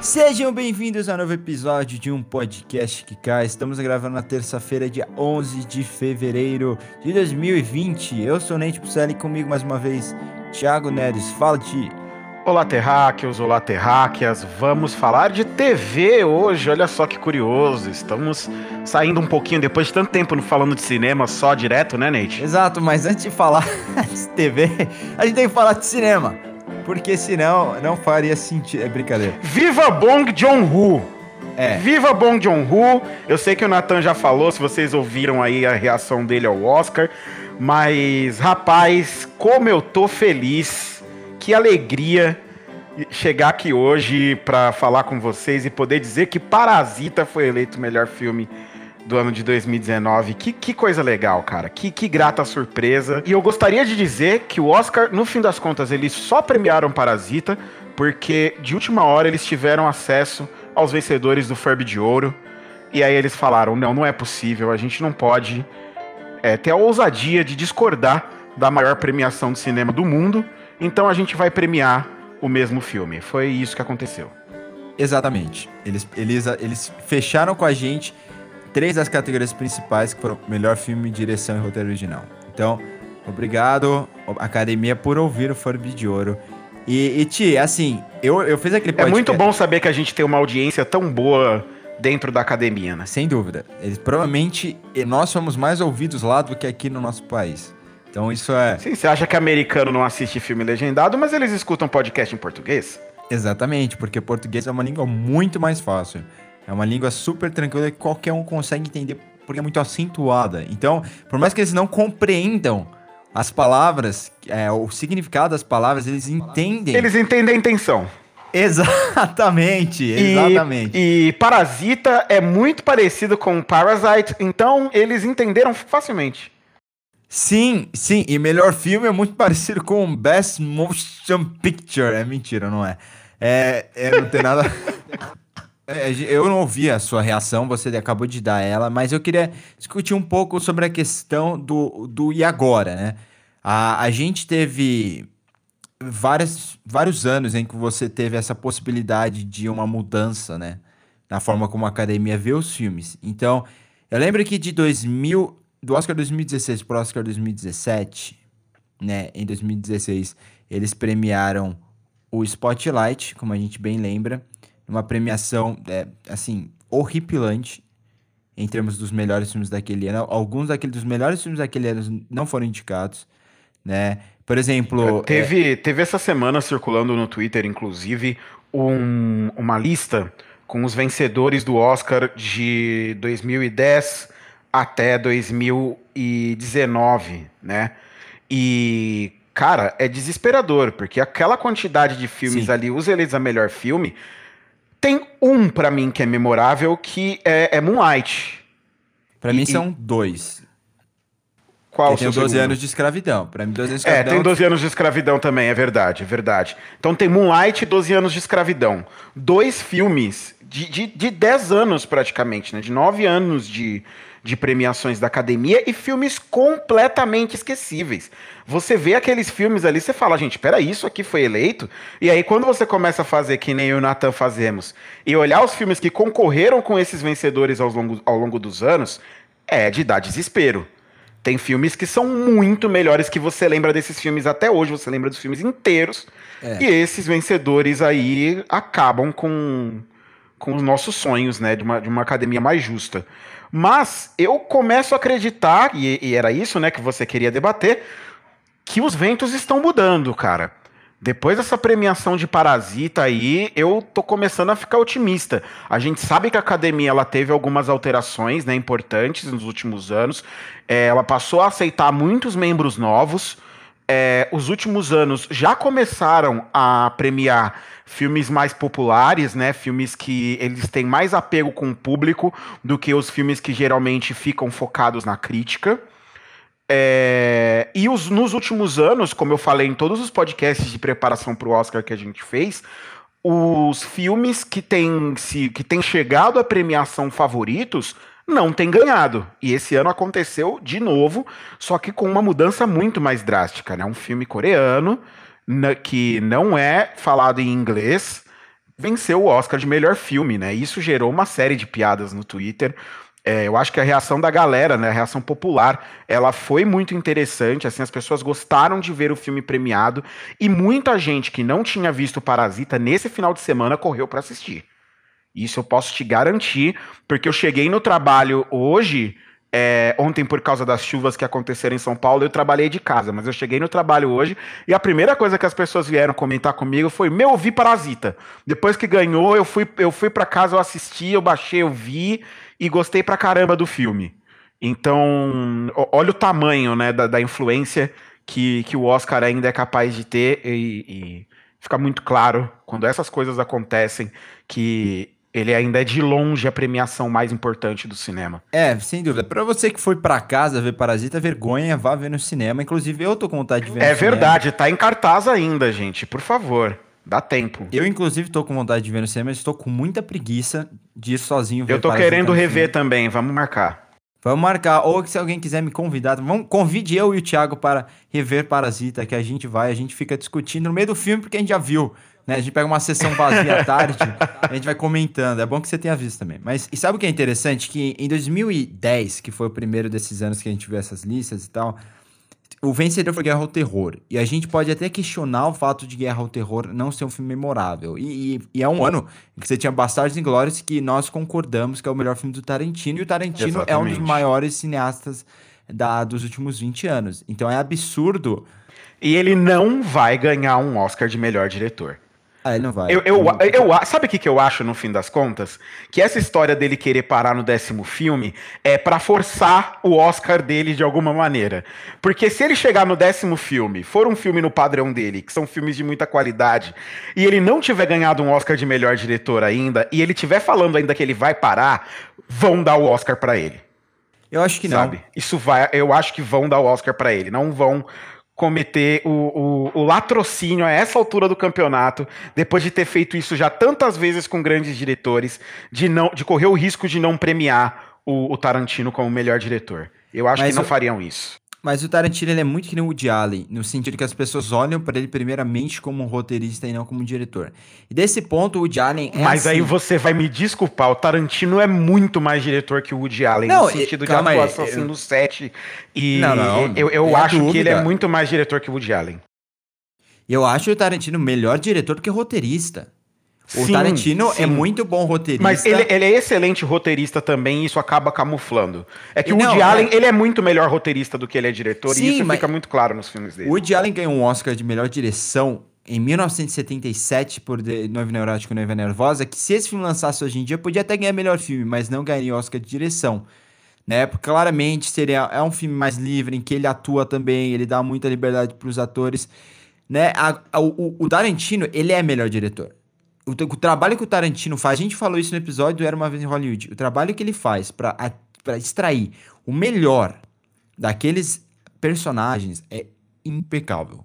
Sejam bem-vindos a um novo episódio de um podcast que cai. Estamos gravando na terça-feira, dia 11 de fevereiro de 2020. Eu sou o Nate Pucelli e comigo mais uma vez, Thiago Neres. Fala, Ti. Olá, terráqueos, olá, terráqueas. Vamos falar de TV hoje. Olha só que curioso. Estamos saindo um pouquinho depois de tanto tempo falando de cinema só direto, né, Nate? Exato, mas antes de falar de TV, a gente tem que falar de cinema. Porque senão não faria sentido. É brincadeira. Viva Bong Joon-ho! É. Viva Bong Joon-ho! Eu sei que o Nathan já falou, se vocês ouviram aí a reação dele ao Oscar, mas rapaz, como eu tô feliz, que alegria chegar aqui hoje para falar com vocês e poder dizer que Parasita foi eleito o melhor filme do ano de 2019. Que, que coisa legal, cara. Que, que grata surpresa. E eu gostaria de dizer que o Oscar, no fim das contas, eles só premiaram Parasita porque de última hora eles tiveram acesso aos vencedores do Furby de Ouro. E aí eles falaram: não, não é possível, a gente não pode é, ter a ousadia de discordar da maior premiação de cinema do mundo, então a gente vai premiar o mesmo filme. Foi isso que aconteceu. Exatamente. Eles, eles, eles fecharam com a gente três das categorias principais, que foram melhor filme, direção e roteiro original. Então, obrigado, Academia, por ouvir o Furby de Ouro. E, e Ti, assim, eu, eu fiz aquele É muito bom saber que a gente tem uma audiência tão boa dentro da academia, né? Sem dúvida. Eles provavelmente nós somos mais ouvidos lá do que aqui no nosso país. Então isso é. Sim, você acha que americano não assiste filme legendado, mas eles escutam podcast em português? Exatamente, porque português é uma língua muito mais fácil. É uma língua super tranquila que qualquer um consegue entender porque é muito acentuada. Então, por mais que eles não compreendam as palavras, é, o significado das palavras, eles entendem. Eles entendem a intenção. Exatamente, exatamente. E, e Parasita é muito parecido com Parasite, então eles entenderam facilmente. Sim, sim, e melhor filme é muito parecido com Best Motion Picture. É mentira, não é? É, é não tem nada. É, eu não ouvi a sua reação, você acabou de dar ela, mas eu queria discutir um pouco sobre a questão do, do e agora, né? A, a gente teve várias, vários anos em que você teve essa possibilidade de uma mudança, né? Na forma como a academia vê os filmes. Então, eu lembro que de 2000, do Oscar 2016 para o Oscar 2017, né? Em 2016, eles premiaram o Spotlight, como a gente bem lembra, uma premiação, é, assim, horripilante em termos dos melhores filmes daquele ano. Alguns daqueles dos melhores filmes daquele ano não foram indicados, né? Por exemplo... Teve, é... teve essa semana circulando no Twitter, inclusive, um, uma lista com os vencedores do Oscar de 2010 até 2019, né? E, cara, é desesperador, porque aquela quantidade de filmes Sim. ali, os eleitos a melhor filme, tem um para mim que é memorável, que é, é Moonlight. Para mim são dois. Qual tem 12 segundo? anos de escravidão. Para mim, 12 anos de É, escravidão. tem 12 anos de escravidão também, é verdade, é verdade. Então tem Moonlight e 12 anos de escravidão. Dois filmes de, de, de 10 anos praticamente, né? De 9 anos de, de premiações da academia e filmes completamente esquecíveis. Você vê aqueles filmes ali, você fala, gente, peraí, isso aqui foi eleito? E aí, quando você começa a fazer que nem eu e o Nathan fazemos, e olhar os filmes que concorreram com esses vencedores ao longo, ao longo dos anos, é de dar desespero. Tem filmes que são muito melhores que você lembra desses filmes até hoje, você lembra dos filmes inteiros. É. E esses vencedores aí acabam com, com os nossos sonhos, né? De uma, de uma academia mais justa. Mas eu começo a acreditar, e, e era isso né, que você queria debater, que os ventos estão mudando, cara. Depois dessa premiação de Parasita aí, eu tô começando a ficar otimista. A gente sabe que a academia ela teve algumas alterações né, importantes nos últimos anos. É, ela passou a aceitar muitos membros novos. É, os últimos anos já começaram a premiar filmes mais populares, né? Filmes que eles têm mais apego com o público do que os filmes que geralmente ficam focados na crítica. É, e os, nos últimos anos, como eu falei em todos os podcasts de preparação para o Oscar que a gente fez, os filmes que têm, se, que têm chegado à premiação favoritos não têm ganhado. E esse ano aconteceu de novo, só que com uma mudança muito mais drástica. Né? Um filme coreano na, que não é falado em inglês venceu o Oscar de melhor filme, né? Isso gerou uma série de piadas no Twitter. É, eu acho que a reação da galera, né, a reação popular, ela foi muito interessante. Assim, as pessoas gostaram de ver o filme premiado e muita gente que não tinha visto Parasita nesse final de semana correu para assistir. Isso eu posso te garantir, porque eu cheguei no trabalho hoje é, ontem, por causa das chuvas que aconteceram em São Paulo, eu trabalhei de casa, mas eu cheguei no trabalho hoje e a primeira coisa que as pessoas vieram comentar comigo foi: Meu, eu vi Parasita. Depois que ganhou, eu fui, eu fui para casa, eu assisti, eu baixei, eu vi e gostei pra caramba do filme. Então, olha o tamanho né, da, da influência que, que o Oscar ainda é capaz de ter e, e fica muito claro quando essas coisas acontecem que ele ainda é de longe a premiação mais importante do cinema. É, sem dúvida. Para você que foi para casa ver Parasita, vergonha, vá ver no cinema. Inclusive, eu tô com vontade de ver É verdade, cinema. tá em cartaz ainda, gente. Por favor, dá tempo. Eu, inclusive, tô com vontade de ver no cinema, mas estou com muita preguiça de ir sozinho ver Eu tô Parasita querendo rever também, vamos marcar. Vamos marcar. Ou se alguém quiser me convidar, vamos, convide eu e o Thiago para rever Parasita, que a gente vai, a gente fica discutindo no meio do filme, porque a gente já viu. Né? A gente pega uma sessão vazia à tarde, a gente vai comentando. É bom que você tenha visto também. Mas e sabe o que é interessante? Que em 2010, que foi o primeiro desses anos que a gente viu essas listas e tal, o vencedor foi Guerra ao Terror. E a gente pode até questionar o fato de Guerra ao Terror não ser um filme memorável. E, e, e é um ano em que você tinha Bastardos Inglórios que nós concordamos que é o melhor filme do Tarantino. E o Tarantino Exatamente. é um dos maiores cineastas da, dos últimos 20 anos. Então é absurdo. E ele não vai ganhar um Oscar de melhor diretor. Ah, ele não vai. Eu, eu, eu, eu sabe o que, que eu acho, no fim das contas? Que essa história dele querer parar no décimo filme é para forçar o Oscar dele de alguma maneira. Porque se ele chegar no décimo filme, for um filme no padrão dele, que são filmes de muita qualidade, e ele não tiver ganhado um Oscar de melhor diretor ainda, e ele tiver falando ainda que ele vai parar, vão dar o Oscar para ele. Eu acho que Sabe? não. Isso vai, eu acho que vão dar o Oscar para ele. Não vão cometer o, o, o, latrocínio a essa altura do campeonato, depois de ter feito isso já tantas vezes com grandes diretores, de não de correr o risco de não premiar o, o Tarantino como melhor diretor. Eu acho Mas que não fariam isso. Mas o Tarantino é muito que nem o Woody Allen, no sentido que as pessoas olham para ele primeiramente como um roteirista e não como um diretor. E desse ponto, o Woody Allen é Mas assim. aí você vai me desculpar, o Tarantino é muito mais diretor que o Woody Allen, não, no sentido de atuação assim, eu... no set. E não, não, eu, eu acho dúvida. que ele é muito mais diretor que o Woody Allen. Eu acho o Tarantino melhor diretor do que roteirista. O sim, Tarantino sim. é muito bom roteirista. Mas ele, ele, é excelente roteirista também e isso acaba camuflando. É que o Woody Allen, é... ele é muito melhor roteirista do que ele é diretor sim, e isso fica muito claro nos filmes dele. O Woody Allen ganhou um Oscar de melhor direção em 1977 por Noiva Neurótica e Noiva Nervosa, que se esse filme lançasse hoje em dia, podia até ganhar melhor filme, mas não ganharia Oscar de direção. Né? Porque claramente seria, é um filme mais livre, em que ele atua também, ele dá muita liberdade para os atores. Né? A, a, o, o Tarantino, ele é melhor diretor o, o, trabalho que o Tarantino faz, a gente falou isso no episódio Era Uma Vez em Hollywood, o trabalho que ele faz para extrair o melhor daqueles personagens é impecável.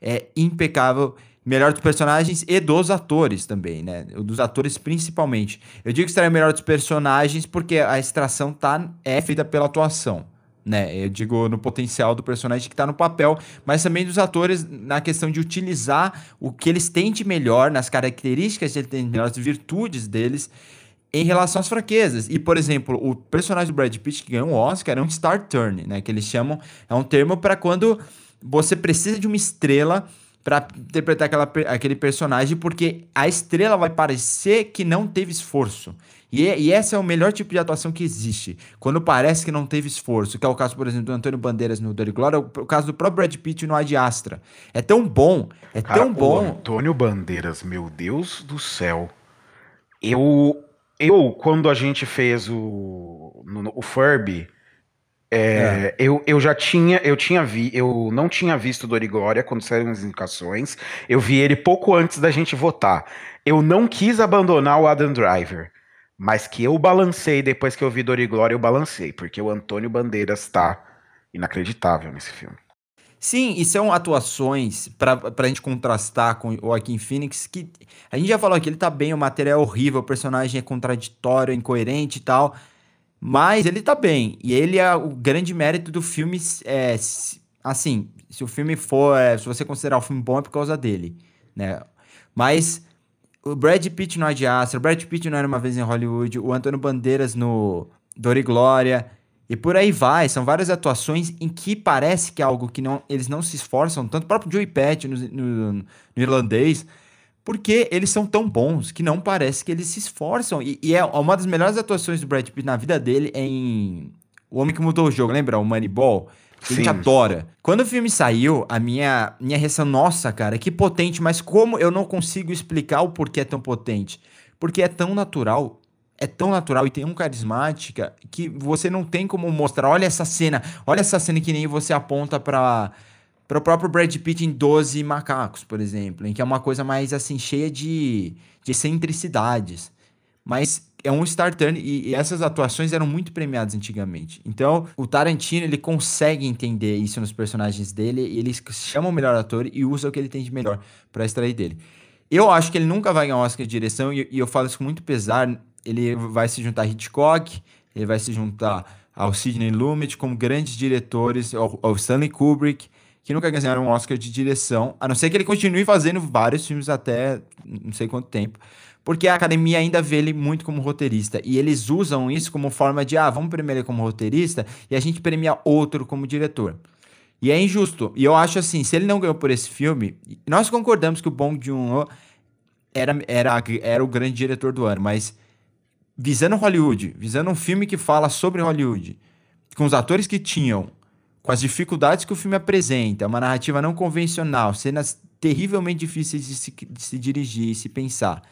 É impecável. Melhor dos personagens e dos atores também, né? Dos atores principalmente. Eu digo extrair o melhor dos personagens porque a extração tá, é feita pela atuação né? Eu digo no potencial do personagem que está no papel, mas também dos atores na questão de utilizar o que eles têm de melhor, nas características que eles têm, nas virtudes deles, em relação às fraquezas. E, por exemplo, o personagem do Brad Pitt que ganhou um Oscar é um star turn, né? Que eles chamam, é um termo para quando você precisa de uma estrela para interpretar aquela, aquele personagem, porque a estrela vai parecer que não teve esforço. E, e esse é o melhor tipo de atuação que existe. Quando parece que não teve esforço, que é o caso, por exemplo, do Antônio Bandeiras no Dirty Glória, o caso do próprio Brad Pitt no Ad Astra. É tão bom, é Cara, tão bom. Antônio Bandeiras, meu Deus do céu. Eu, eu quando a gente fez o, no, o Furby, é, é. Eu, eu já tinha, eu tinha vi, eu não tinha visto Dori Glória quando saíram as indicações. Eu vi ele pouco antes da gente votar. Eu não quis abandonar o Adam Driver. Mas que eu balancei depois que eu vi Dor e Glória, eu balancei, porque o Antônio Bandeiras tá inacreditável nesse filme. Sim, e são atuações pra, pra gente contrastar com o Joaquin Phoenix, que a gente já falou que ele tá bem, o material é horrível, o personagem é contraditório, incoerente e tal, mas ele tá bem. E ele é o grande mérito do filme, é, assim, se o filme for, é, se você considerar o filme bom é por causa dele, né? Mas o Brad Pitt no Ad Astra, o Brad Pitt não era uma vez em Hollywood, o Antônio Bandeiras no Dor e Glória, e por aí vai, são várias atuações em que parece que é algo que não, eles não se esforçam tanto, o próprio Joey Patch no, no, no, irlandês, porque eles são tão bons que não parece que eles se esforçam. E, e, é uma das melhores atuações do Brad Pitt na vida dele é em O Homem que Mudou o Jogo, lembra? O Moneyball. A gente adora. Quando o filme saiu, a minha, minha reação, nossa, cara, que potente, mas como eu não consigo explicar o porquê é tão potente? Porque é tão natural é tão natural e tão carismática que você não tem como mostrar. Olha essa cena, olha essa cena que nem você aponta para para o próprio Brad Pitt em 12 Macacos, por exemplo, em que é uma coisa mais assim cheia de, de excentricidades. Mas é um star turn e, e, essas atuações eram muito premiadas antigamente. Então, o Tarantino, ele consegue entender isso nos personagens dele, e ele chama o melhor ator e usa o que ele tem de melhor para extrair dele. Eu acho que ele nunca vai ganhar um Oscar de direção e, e eu falo isso com muito pesar, ele vai se juntar a Hitchcock, ele vai se juntar ao Sidney Lumet como grandes diretores, ao, ao Stanley Kubrick, que nunca ganharam um Oscar de direção, a não ser que ele continue fazendo vários filmes até não sei quanto tempo, porque a academia ainda vê ele muito como roteirista, e eles usam isso como forma de, ah, vamos premiar ele como roteirista e a gente premia outro como diretor. E é injusto. E eu acho assim, se ele não ganhou por esse filme, nós concordamos que o Bong Joon-ho era, era, era o grande diretor do ano, mas visando Hollywood, visando um filme que fala sobre Hollywood, com os atores que tinham, com as dificuldades que o filme apresenta, uma narrativa não convencional, cenas terrivelmente difíceis de se, de se dirigir e se pensar.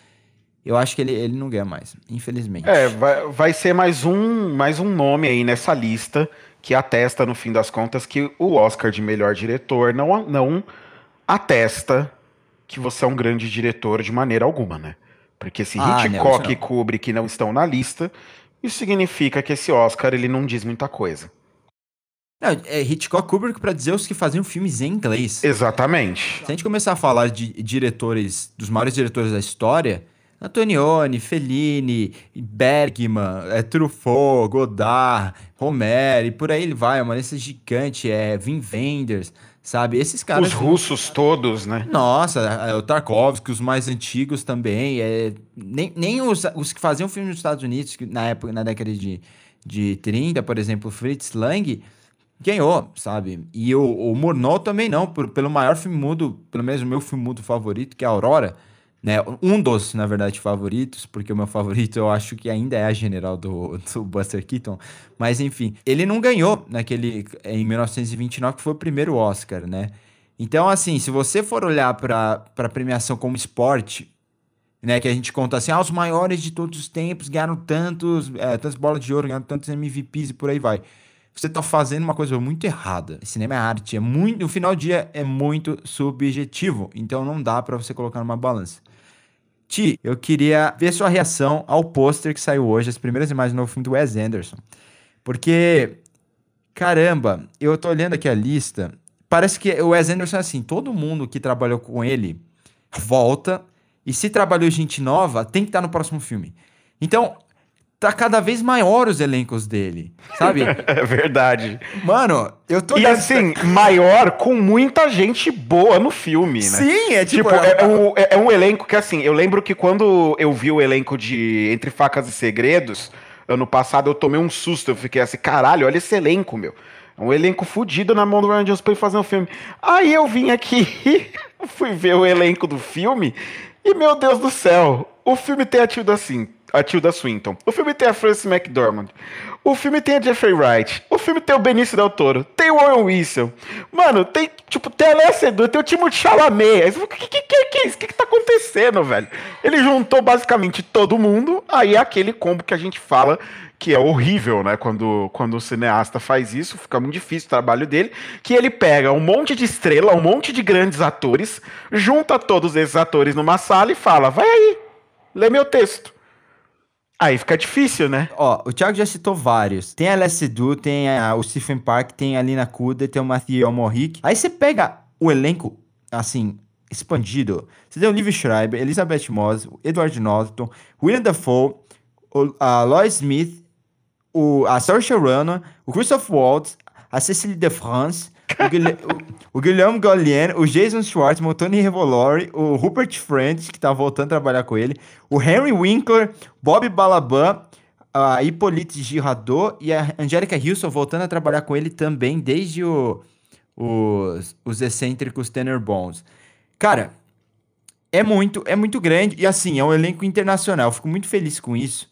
Eu acho que ele, ele não ganha mais, infelizmente. É, vai, vai ser mais um, mais um nome aí nessa lista que atesta, no fim das contas, que o Oscar de melhor diretor não, não atesta que você é um grande diretor de maneira alguma, né? Porque se ah, Hitchcock não, e Kubrick não estão na lista, isso significa que esse Oscar ele não diz muita coisa. Não, é Hitchcock Kubrick para dizer os que faziam filmes em inglês. Exatamente. Se a gente começar a falar de diretores, dos maiores diretores da história, Antonioni, Fellini, Bergman, é, Truffaut, Godard, Romero, e por aí ele vai, é uma lista gigante, é Vin Wenders, sabe? Esses caras. Os russos todos, né? Nossa, é, o Tarkovsky, os mais antigos também. É, nem nem os, os que faziam filme nos Estados Unidos, na época, na década de, de 30, por exemplo, Fritz Lang, ganhou, sabe? E o, o Murnau também não, por, pelo maior filme mudo, pelo menos o meu filme mudo favorito, que é Aurora né? Um dos, na verdade, favoritos, porque o meu favorito eu acho que ainda é a General do, do Buster Keaton. Mas enfim, ele não ganhou naquele em 1929, que foi o primeiro Oscar, né? Então, assim, se você for olhar para a premiação como esporte, né, que a gente conta assim, ah, os maiores de todos os tempos ganharam tantos, é, tantas bolas de ouro, ganharam tantos MVPs e por aí vai. Você tá fazendo uma coisa muito errada. Cinema é arte, é muito, no final do dia é muito subjetivo, então não dá para você colocar numa balança. Ti, eu queria ver sua reação ao pôster que saiu hoje, as primeiras imagens do novo filme do Wes Anderson. Porque, caramba, eu tô olhando aqui a lista, parece que o Wes Anderson é assim, todo mundo que trabalhou com ele volta, e se trabalhou gente nova, tem que estar no próximo filme. Então, tá cada vez maior os elencos dele, sabe? é verdade. Mano, eu tô... E assim, maior com muita gente boa no filme, né? Sim, é tipo... tipo é, é, um, é, é, um, elenco que, assim, eu lembro que quando eu vi o elenco de Entre Facas e Segredos, ano passado, eu tomei um susto. Eu fiquei assim, caralho, olha esse elenco, meu. É um elenco fudido na mão do Ryan Johnson pra fazer um filme. Aí eu vim aqui, fui ver o elenco do filme, e meu Deus do céu, o filme tem ativo assim a Tilda Swinton. O filme tem a Frances McDormand. O filme tem a Jeffrey Wright. O filme tem o Benício Del Toro. Tem o Owen Wilson. Mano, tem, tipo, tem a Alessia tem o Timothée Chalamet. O que, que, que, que é isso? O que, que tá acontecendo, velho? Ele juntou basicamente todo mundo. Aí é aquele combo que a gente fala que é horrível, né? Quando, quando o cineasta faz isso, fica muito difícil o trabalho dele. Que ele pega um monte de estrela, um monte de grandes atores, junta todos esses atores numa sala e fala: vai aí, lê meu texto. Aí fica difícil, né? Ó, o Thiago já citou vários. Tem a Alessia Du, tem a, o Stephen Park, tem a Lina Kuda, tem o Matthew Morrick. Aí você pega o elenco, assim, expandido. Você tem o Liv Schreiber, Elizabeth Moss, Edward Norton, William Dafoe, o, a Lois Smith, o, a Saoirse Ronan, o Christoph Waltz, a Cecily de France, o, Guilherme, o, Guilherme Gallienne, o Jason Schwartzman, o Tony Revolori, o Rupert Friend, que tá voltando a trabalhar com ele, o Henry Winkler, Bob Balaban, a Hippolyte Girardot e a Angélica Houston voltando a trabalhar com ele também desde o, os, os excêntricos Tanner Bones. Cara, é muito, é muito grande e assim, é um elenco internacional. Eu fico muito feliz com isso.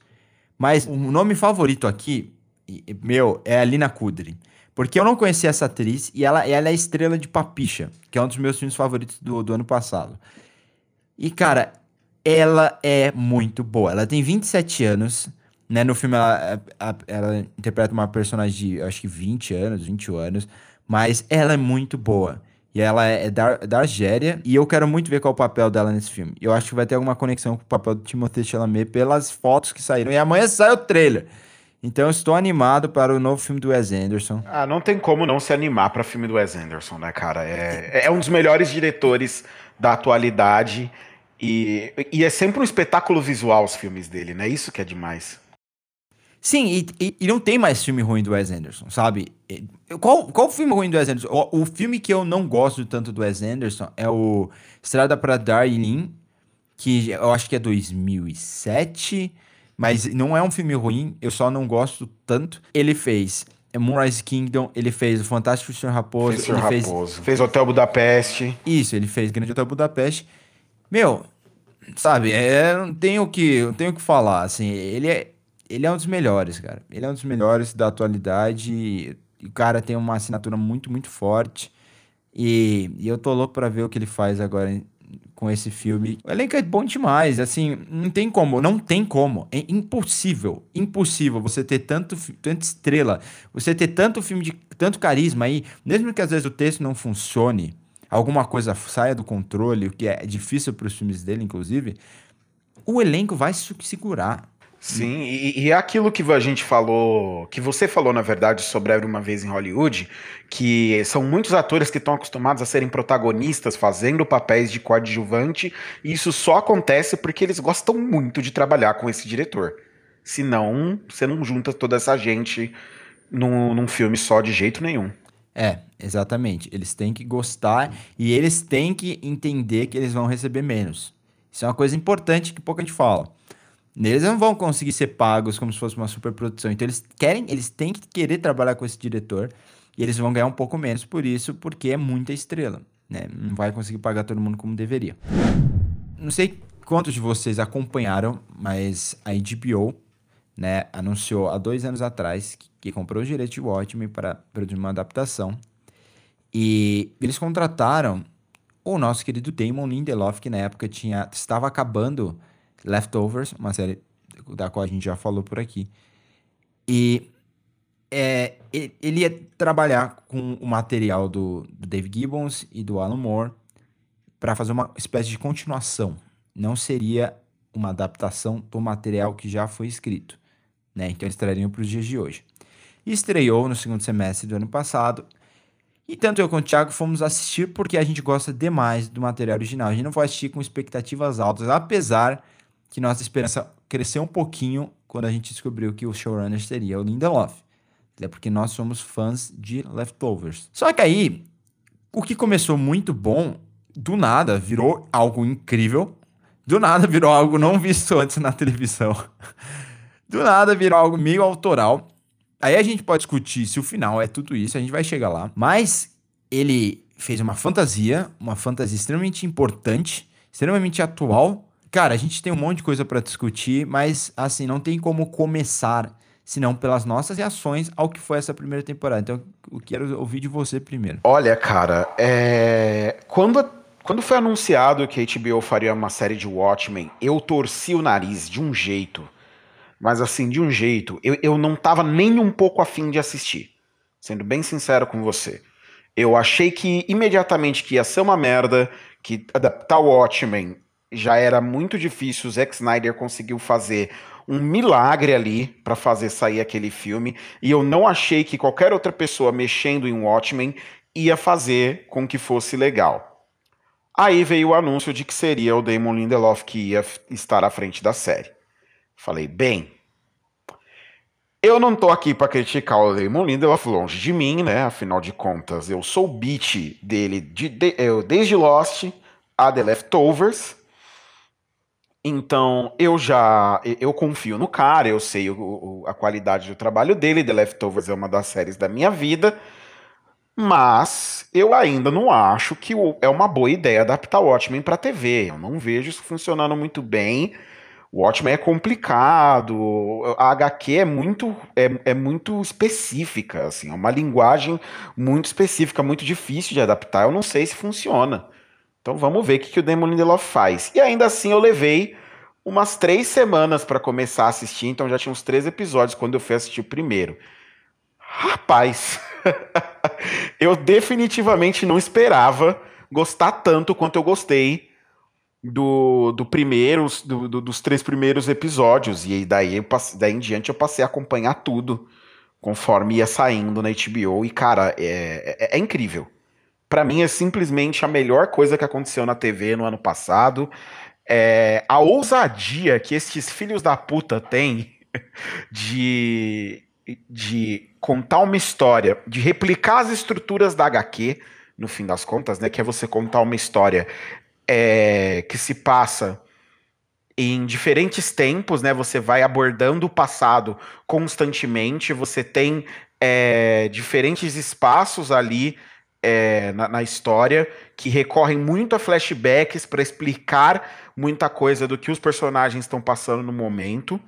Mas o nome favorito aqui, meu, é a Lina Kudry. Porque eu não conhecia essa atriz e ela, ela é estrela de Papicha, que é um dos meus filmes favoritos do, do ano passado. E, cara, ela é muito boa. Ela tem 27 anos, né? No filme ela, ela, ela interpreta uma personagem de, acho que 20 anos, 21 anos. Mas ela é muito boa. E ela é da, da Argéria. E eu quero muito ver qual é o papel dela nesse filme. Eu acho que vai ter alguma conexão com o papel do Timothée Chalamet pelas fotos que saíram. E amanhã sai o trailer. Então estou animado para o novo filme do Wes Anderson. Ah, não tem como não se animar para filme do Wes Anderson, né, cara? É, é um dos melhores diretores da atualidade e, e é sempre um espetáculo visual os filmes dele, né? Isso que é demais. Sim, e, e, e, não tem mais filme ruim do Wes Anderson, sabe? Qual, qual filme ruim do Wes Anderson? O, o filme que eu não gosto tanto do Wes Anderson é o Estrada para Darjeeling, que eu acho que é 2007 mas não é um filme ruim, eu só não gosto tanto. Ele fez Moonrise Kingdom, ele fez o Fantástico Sr. Raposo, fez ele Raposo. fez... fez Hotel Budapeste. Isso, ele fez Grande Hotel Budapeste. Meu, sabe, é, não tenho o que, não tenho o que falar, assim, ele é ele é um dos melhores, cara. Ele é um dos melhores da atualidade. O cara tem uma assinatura muito, muito forte. E, e eu tô louco para ver o que ele faz agora com esse filme. O elenco é bom demais, assim, não tem como, não tem como. É impossível, impossível você ter tanto, tanta estrela, você ter tanto filme de tanto carisma aí, mesmo que às vezes o texto não funcione, alguma coisa saia do controle, o que é difícil para os filmes dele, inclusive, o elenco vai se segurar. Sim, e, e, é aquilo que a gente falou, que você falou, na verdade, sobre Uma Vez em Hollywood, que são muitos atores que estão acostumados a serem protagonistas, fazendo papéis de coadjuvante, e isso só acontece porque eles gostam muito de trabalhar com esse diretor. Senão, você não junta toda essa gente num, num filme só de jeito nenhum. É, exatamente. Eles têm que gostar e eles têm que entender que eles vão receber menos. Isso é uma coisa importante que pouca gente fala. Eles não vão conseguir ser pagos como se fosse uma superprodução. Então eles querem, eles têm que querer trabalhar com esse diretor e eles vão ganhar um pouco menos por isso, porque é muita estrela, né? Não vai conseguir pagar todo mundo como deveria. Não sei quantos de vocês acompanharam, mas a HBO, né, anunciou há dois anos atrás que, que comprou o direito de Watchmen para produzir uma adaptação e eles contrataram o nosso querido Damon Lindelof, que na época tinha estava acabando Leftovers, uma série da qual a gente já falou por aqui. E é, ele ia trabalhar com o material do, do Dave Gibbons e do Alan Moore para fazer uma espécie de continuação. Não seria uma adaptação do material que já foi escrito. Né? Então eles trariam para os dias de hoje. Estreou no segundo semestre do ano passado. E tanto eu quanto o Thiago fomos assistir porque a gente gosta demais do material original. A gente não foi assistir com expectativas altas, apesar que nossa esperança cresceu um pouquinho quando a gente descobriu que o showrunner seria o Lindelof. É porque nós somos fãs de Leftovers. Só que aí, o que começou muito bom, do nada virou algo incrível. Do nada virou algo não visto antes na televisão. Do nada virou algo meio autoral. Aí a gente pode discutir se o final é tudo isso, a gente vai chegar lá. Mas ele fez uma fantasia, uma fantasia extremamente importante, extremamente atual Cara, a gente tem um monte de coisa para discutir, mas assim, não tem como começar senão pelas nossas reações ao que foi essa primeira temporada. Então, eu quero ouvir de você primeiro. Olha, cara, é... quando, quando foi anunciado que a HBO faria uma série de Watchmen, eu torci o nariz de um jeito. Mas assim, de um jeito, eu, eu não tava nem um pouco afim de assistir. Sendo bem sincero com você. Eu achei que imediatamente que ia ser uma merda, que adaptar o Watchmen já era muito difícil, o Zack Snyder conseguiu fazer um milagre ali para fazer sair aquele filme, e eu não achei que qualquer outra pessoa mexendo em Watchmen ia fazer com que fosse legal. Aí veio o anúncio de que seria o Damon Lindelof que ia estar à frente da série. Falei, bem, eu não tô aqui para criticar o Damon Lindelof longe de mim, né? Afinal de contas, eu sou o beat dele de, de, eu, desde Lost a The Leftovers. Então, eu já eu confio no cara, eu sei o, o, a qualidade do trabalho dele. The Leftovers é uma das séries da minha vida. Mas eu ainda não acho que é uma boa ideia adaptar Watchmen para TV. Eu não vejo isso funcionando muito bem. O Watchmen é complicado, a HQ é muito, é, é muito específica, assim, é uma linguagem muito específica, muito difícil de adaptar. Eu não sei se funciona. Então vamos ver o que, que o Damon Lindelof faz. E ainda assim eu levei umas três semanas para começar a assistir, então já tinha uns três episódios quando eu fui assistir o primeiro. Rapaz, eu definitivamente não esperava gostar tanto quanto eu gostei do, do do, do, dos três primeiros episódios. E daí, daí em diante eu passei a acompanhar tudo conforme ia saindo na HBO. E, cara, é, é, é incrível. Para mim é simplesmente a melhor coisa que aconteceu na TV no ano passado. É, a ousadia que esses filhos da puta têm de, de contar uma história, de replicar as estruturas da HQ, no fim das contas, né? Que é você contar uma história é, que se passa em diferentes tempos, né? Você vai abordando o passado constantemente, você tem é, diferentes espaços ali é, na, na, história que recorrem muito a flashbacks para explicar muita coisa do que os personagens estão passando no momento.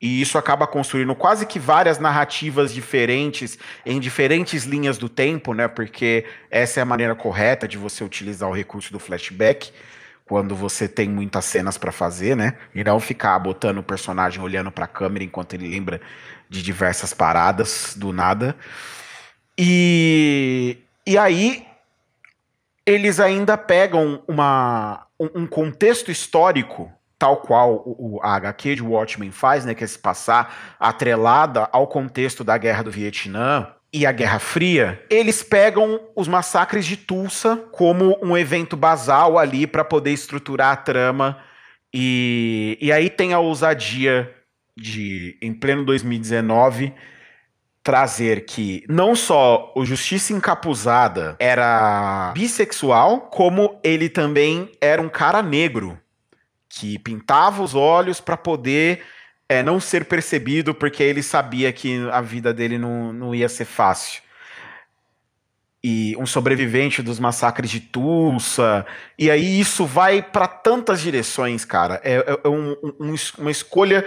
E isso acaba construindo quase que várias narrativas diferentes em diferentes linhas do tempo, né? Porque essa é a maneira correta de você utilizar o recurso do flashback quando você tem muitas cenas para fazer, né? E não ficar botando o personagem olhando para a câmera enquanto ele lembra de diversas paradas do nada. E, e aí eles ainda pegam uma, um contexto histórico tal qual o, a HQ de Watchmen faz, né, que é se passar atrelada ao contexto da Guerra do Vietnã e a Guerra Fria, eles pegam os massacres de Tulsa como um evento basal ali para poder estruturar a trama. E, e aí tem a ousadia de, em pleno 2019, trazer que não só o Justiça Encapuzada era bissexual, como ele também era um cara negro que pintava os olhos para poder é, não ser percebido, porque ele sabia que a vida dele não, não ia ser fácil. E um sobrevivente dos massacres de Tulsa. E aí isso vai para tantas direções, cara. É, é, é um, um, uma escolha.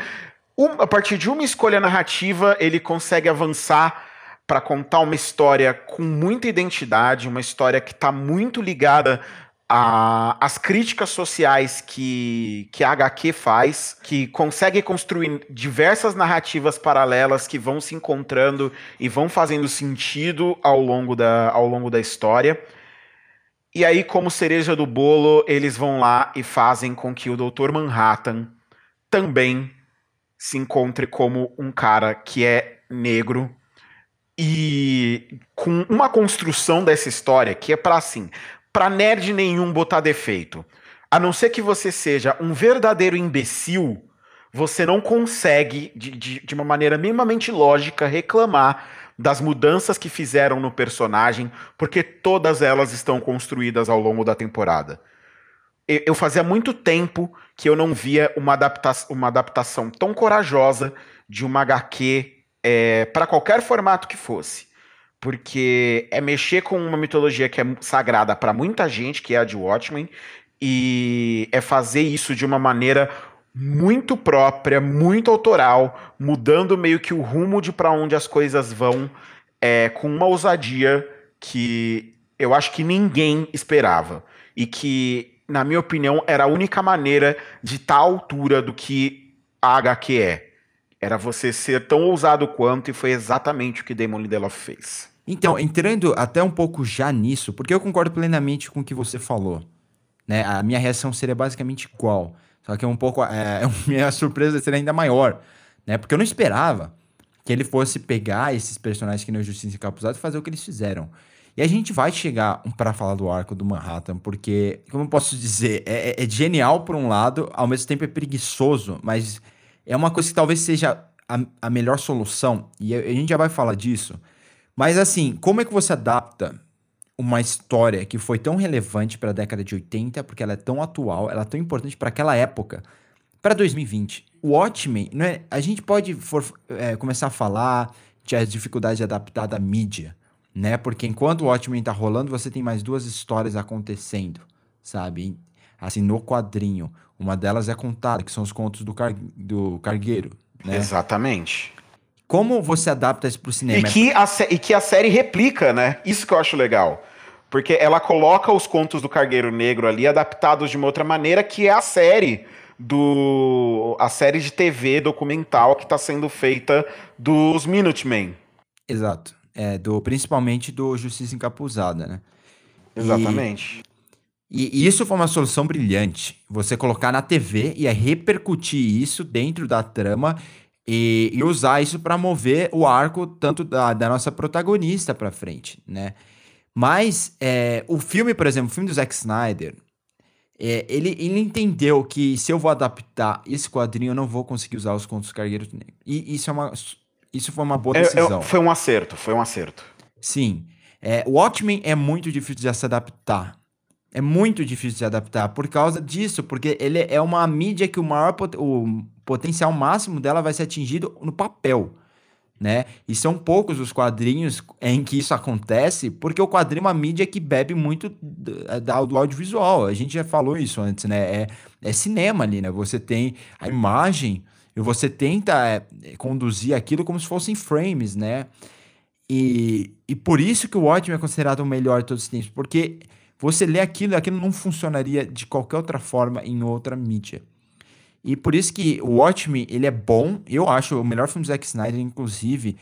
Um, a partir de uma escolha narrativa, ele consegue avançar para contar uma história com muita identidade, uma história que está muito ligada as críticas sociais que, que a HQ faz, que consegue construir diversas narrativas paralelas que vão se encontrando e vão fazendo sentido ao longo da, ao longo da história. E aí, como cereja do bolo, eles vão lá e fazem com que o Dr. Manhattan também se encontre como um cara que é negro e com uma construção dessa história que é para assim, para nerd nenhum botar defeito. A não ser que você seja um verdadeiro imbecil, você não consegue, de, de, de uma maneira minimamente lógica, reclamar das mudanças que fizeram no personagem, porque todas elas estão construídas ao longo da temporada. Eu, fazia muito tempo que eu não via uma, adapta uma adaptação tão corajosa de uma HQ é, para qualquer formato que fosse. Porque é mexer com uma mitologia que é sagrada para muita gente, que é a de Watchmen, e é fazer isso de uma maneira muito própria, muito autoral, mudando meio que o rumo de para onde as coisas vão, é, com uma ousadia que eu acho que ninguém esperava. E que, na minha opinião, era a única maneira de estar tá à altura do que a HQ é. Era você ser tão ousado quanto, e foi exatamente o que Damon Lindelof fez. Então, entrando até um pouco já nisso, porque eu concordo plenamente com o que você falou. Né? A minha reação seria basicamente igual. Só que é um pouco. É, minha surpresa seria ainda maior. né? Porque eu não esperava que ele fosse pegar esses personagens que nem o Justiça Encapuzado e fazer o que eles fizeram. E a gente vai chegar para falar do arco do Manhattan, porque, como eu posso dizer, é, é, é, genial por um lado, ao mesmo tempo é preguiçoso, mas é uma coisa que talvez seja a, a melhor solução, e a, a gente já vai falar disso. Mas assim, como é que você adapta uma história que foi tão relevante para a década de 80, porque ela é tão atual, ela é tão importante para aquela época, para 2020? O Watchmen, não é, a gente pode for, é, começar a falar de as dificuldades de adaptar da mídia, né? Porque enquanto o Watchmen tá rolando, você tem mais duas histórias acontecendo, sabe? Assim, no quadrinho. Uma delas é contada, que são os contos do, car do cargueiro, né? Exatamente. Como você adapta isso pro cinema? E que, a, e que a série replica, né? Isso que eu acho legal. Porque ela coloca os contos do Cargueiro Negro ali adaptados de uma outra maneira, que é a série do a série de TV documental que está sendo feita dos Minutemen. Exato. É, do, principalmente do Justiça Encapuzada, né? Exatamente. E, e, isso foi uma solução brilhante. Você colocar na TV e repercutir isso dentro da trama e, e usar isso para mover o arco tanto da, da nossa protagonista para frente, né? Mas é, o filme, por exemplo, o filme do Zack Snyder, é, ele, ele entendeu que se eu vou adaptar esse quadrinho, eu não vou conseguir usar os contos cargueiros negros. E isso é uma isso foi uma boa decisão. É, é, foi um acerto, foi um acerto. Sim. É, o Watchmen é muito difícil de se adaptar. É muito difícil de se adaptar por causa disso, porque ele é uma mídia que o maior pot o potencial máximo dela vai ser atingido no papel, né? E são poucos os quadrinhos em que isso acontece, porque o quadrinho é uma mídia que bebe muito do, do audiovisual. A gente já falou isso antes, né? É, é cinema ali, né? Você tem a imagem e você tenta é, conduzir aquilo como se fossem frames, né? E, e por isso que o Watchmen é considerado o melhor de todos os tempos, porque você lê aquilo aquilo não funcionaria de qualquer outra forma em outra mídia. E por isso que o Watchmen, ele é bom, eu acho o melhor filme do Zack Snyder, inclusive,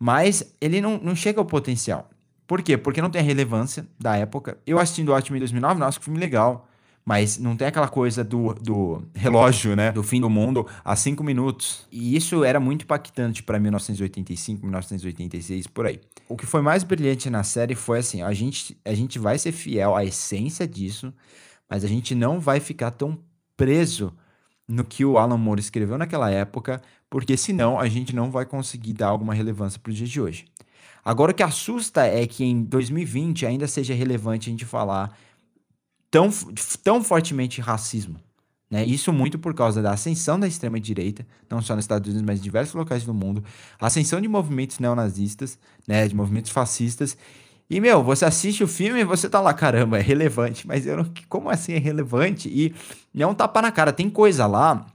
mas ele não, não chega ao potencial. Por quê? Porque não tem a relevância da época. Eu assistindo o Watchmen em 2009, nossa, que filme legal. Mas não tem aquela coisa do, do relógio, né? Do fim do mundo a cinco minutos. E isso era muito impactante para 1985, 1986, por aí. O que foi mais brilhante na série foi assim: a gente, a gente vai ser fiel à essência disso, mas a gente não vai ficar tão preso no que o Alan Moore escreveu naquela época, porque senão a gente não vai conseguir dar alguma relevância para os dias de hoje. Agora, o que assusta é que em 2020 ainda seja relevante a gente falar tão, tão fortemente racismo. Né? Isso muito por causa da ascensão da extrema-direita, não só nos Estados Unidos, mas em diversos locais do mundo, ascensão de movimentos neonazistas, né? de movimentos fascistas. E, meu, você assiste o filme e você tá lá, caramba, é relevante, mas eu não, como assim é relevante? E não é um tapa na cara, tem coisa lá,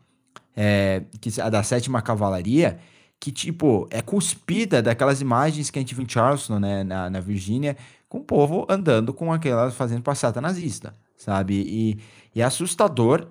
é, que, a da sétima cavalaria, que, tipo, é cuspida daquelas imagens que a gente viu em Charleston, né, na, na Virgínia, com o povo andando com aquelas, fazendo passata nazista sabe? E, e é assustador.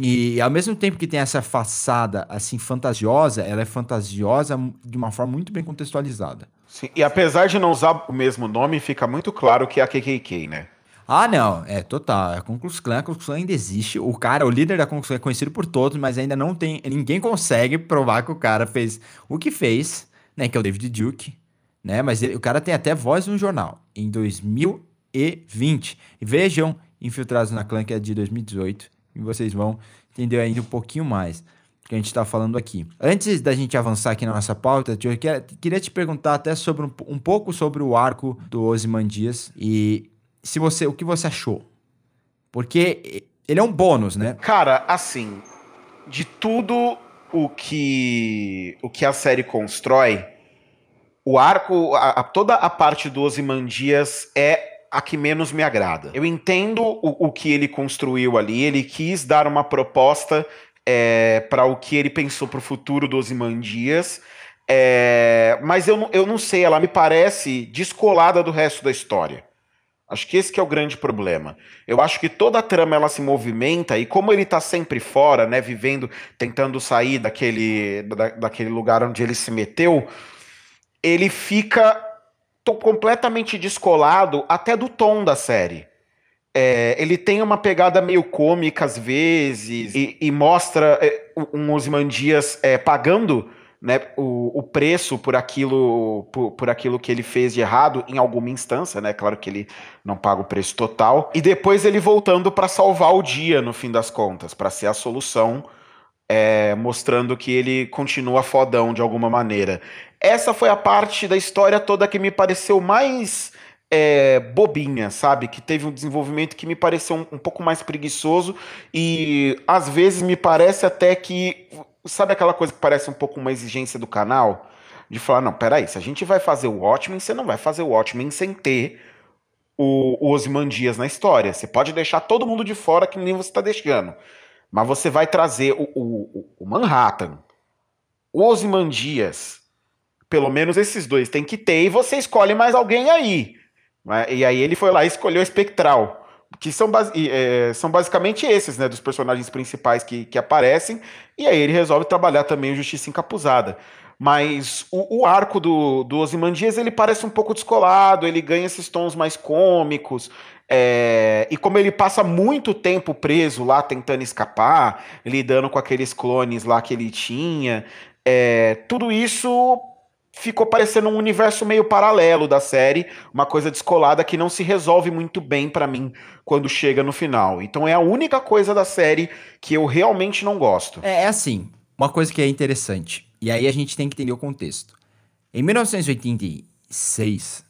E ao mesmo tempo que tem essa façada assim fantasiosa, ela é fantasiosa de uma forma muito bem contextualizada. Sim, e apesar de não usar o mesmo nome, fica muito claro que é a KKK, né? Ah, não, é total. A Ku Klux Klan, a Klux Klan ainda existe. O cara, o líder da Klux Klan é conhecido por todos, mas ainda não tem. Ninguém consegue provar que o cara fez o que fez, né? Que é o David Duke, né? Mas ele, o cara tem até voz no jornal. Em 2020. E vejam Infiltrados na Clã, que é de 2018. E vocês vão entender ainda um pouquinho mais do que a gente está falando aqui. Antes da gente avançar aqui na nossa pauta, eu queria te perguntar até sobre um, um pouco sobre o arco do Ozymandias e se você, o que você achou? Porque ele é um bônus, né? Cara, assim, de tudo o que o que a série constrói, o arco, a, a, toda a parte do Ozymandias é a que menos me agrada. Eu entendo o, o que ele construiu ali, ele quis dar uma proposta é, para o que ele pensou para o futuro dos Imandias, é, mas eu, eu não sei, ela me parece descolada do resto da história. Acho que esse que é o grande problema. Eu acho que toda a trama ela se movimenta e como ele está sempre fora, né, vivendo, tentando sair daquele, da, daquele lugar onde ele se meteu, ele fica completamente descolado até do tom da série. É, ele tem uma pegada meio cômica às vezes e, e mostra é, um Osimandias é, pagando né, o, o, preço por aquilo por, por, aquilo que ele fez de errado em alguma instância, né? Claro que ele não paga o preço total e depois ele voltando para salvar o dia no fim das contas, para ser a solução, é, mostrando que ele continua fodão de alguma maneira. Essa foi a parte da história toda que me pareceu mais é, bobinha, sabe? Que teve um desenvolvimento que me pareceu um, um, pouco mais preguiçoso e às vezes me parece até que. Sabe aquela coisa que parece um pouco uma exigência do canal? De falar, não, peraí, se a gente vai fazer o Watchmen, você não vai fazer o Watchmen sem ter o, o Osimandias na história. Você pode deixar todo mundo de fora que nem você está deixando. Mas você vai trazer o, o, o Manhattan, o Osimandias, pelo menos esses dois tem que ter, e você escolhe mais alguém aí. Né? E aí ele foi lá e escolheu o Espectral. Que são, é, são basicamente esses, né? Dos personagens principais que, que aparecem. E aí ele resolve trabalhar também o Justiça Encapuzada. Mas o, o, arco do, do Ozymandias, ele parece um pouco descolado, ele ganha esses tons mais cômicos. É, e como ele passa muito tempo preso lá, tentando escapar, lidando com aqueles clones lá que ele tinha, é, tudo isso ficou parecendo um universo meio paralelo da série, uma coisa descolada que não se resolve muito bem para mim quando chega no final. Então é a única coisa da série que eu realmente não gosto. É, é assim, uma coisa que é interessante, e aí a gente tem que entender o contexto. Em 1986,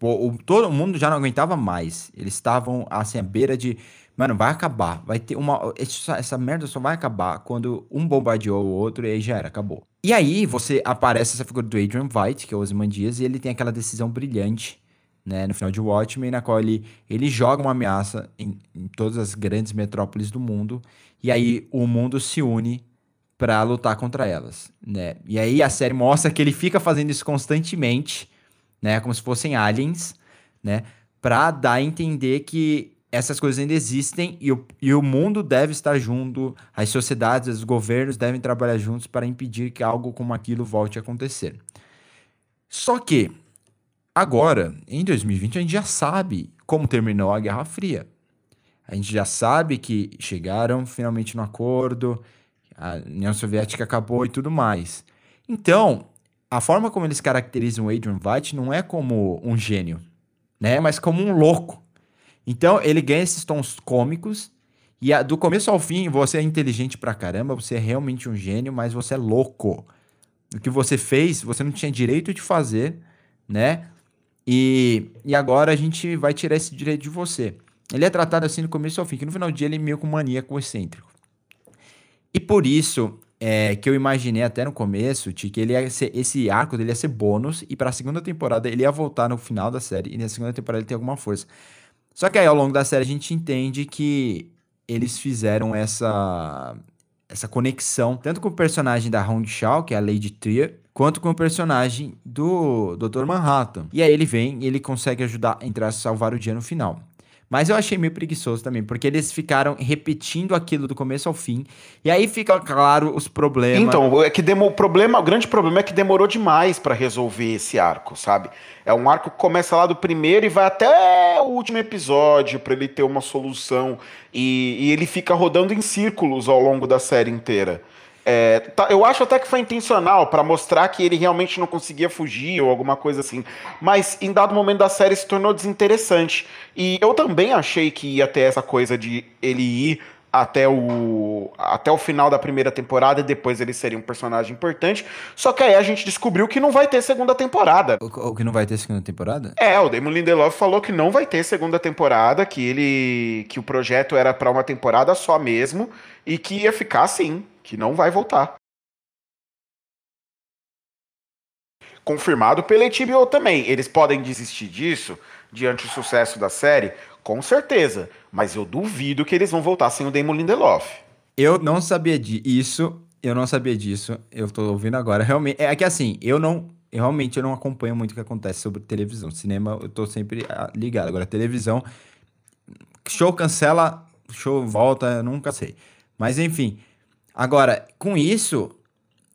o, o, todo mundo já não aguentava mais. Eles estavam assim à beira de Mano, vai acabar. Vai ter uma. Essa, essa merda só vai acabar quando um bombardeou o outro e aí já era, acabou. E aí você aparece essa figura do Adrian White, que é o Ozymandias, e ele tem aquela decisão brilhante, né, no final de Watchmen, na qual ele, ele joga uma ameaça em, em todas as grandes metrópoles do mundo, e aí o mundo se une para lutar contra elas, né? E aí a série mostra que ele fica fazendo isso constantemente, né, como se fossem aliens, né, para dar a entender que essas coisas ainda existem e o, e o mundo deve estar junto, as sociedades, os governos devem trabalhar juntos para impedir que algo como aquilo volte a acontecer. Só que, agora, em 2020, a gente já sabe como terminou a Guerra Fria. A gente já sabe que chegaram finalmente no acordo, a União Soviética acabou e tudo mais. Então, a forma como eles caracterizam o Adrian Veidt não é como um gênio, né? Mas como um louco então, ele ganha esses tons cômicos. E a, do começo ao fim, você é inteligente pra caramba, você é realmente um gênio, mas você é louco. O que você fez, você não tinha direito de fazer, né? E, e agora a gente vai tirar esse direito de você. Ele é tratado assim do começo ao fim, que no final do dia ele é meio com maníaco excêntrico. E por isso é, que eu imaginei até no começo de que ele ia ser, esse arco dele ia ser bônus, e para a segunda temporada ele ia voltar no final da série, e na segunda temporada ele tem alguma força. Só que aí ao longo da série a gente entende que eles fizeram essa essa conexão tanto com o personagem da Hong Shao, que é a Lady Trier, quanto com o personagem do Dr. Manhattan. E aí ele vem e ele consegue ajudar, entrar a salvar o dia no final. Mas eu achei meio preguiçoso também, porque eles ficaram repetindo aquilo do começo ao fim. E aí fica claro os problemas. Então, é que demo, o problema, o grande problema é que demorou demais para resolver esse arco, sabe? É um arco que começa lá do primeiro e vai até o último episódio para ele ter uma solução. E, e ele fica rodando em círculos ao longo da série inteira. É, tá, eu acho até que foi intencional para mostrar que ele realmente não conseguia fugir ou alguma coisa assim. Mas em dado momento da série se tornou desinteressante. E eu também achei que ia ter essa coisa de ele ir até o, até o final da primeira temporada e depois ele seria um personagem importante. Só que aí a gente descobriu que não vai ter segunda temporada. O, o que não vai ter segunda temporada? É, o Damon Lindelof falou que não vai ter segunda temporada, que ele que o projeto era para uma temporada só mesmo e que ia ficar assim que não vai voltar. Confirmado pela HBO também. Eles podem desistir disso diante do sucesso da série? Com certeza. Mas eu duvido que eles vão voltar sem o Damon Lindelof. Eu não sabia disso. Eu não sabia disso. Eu tô ouvindo agora. Realmente. É que assim, eu não. Eu realmente eu não acompanho muito o que acontece sobre televisão. Cinema, eu tô sempre ah, ligado. Agora, televisão. Show cancela, show volta, eu nunca sei. Mas enfim. Agora, com isso,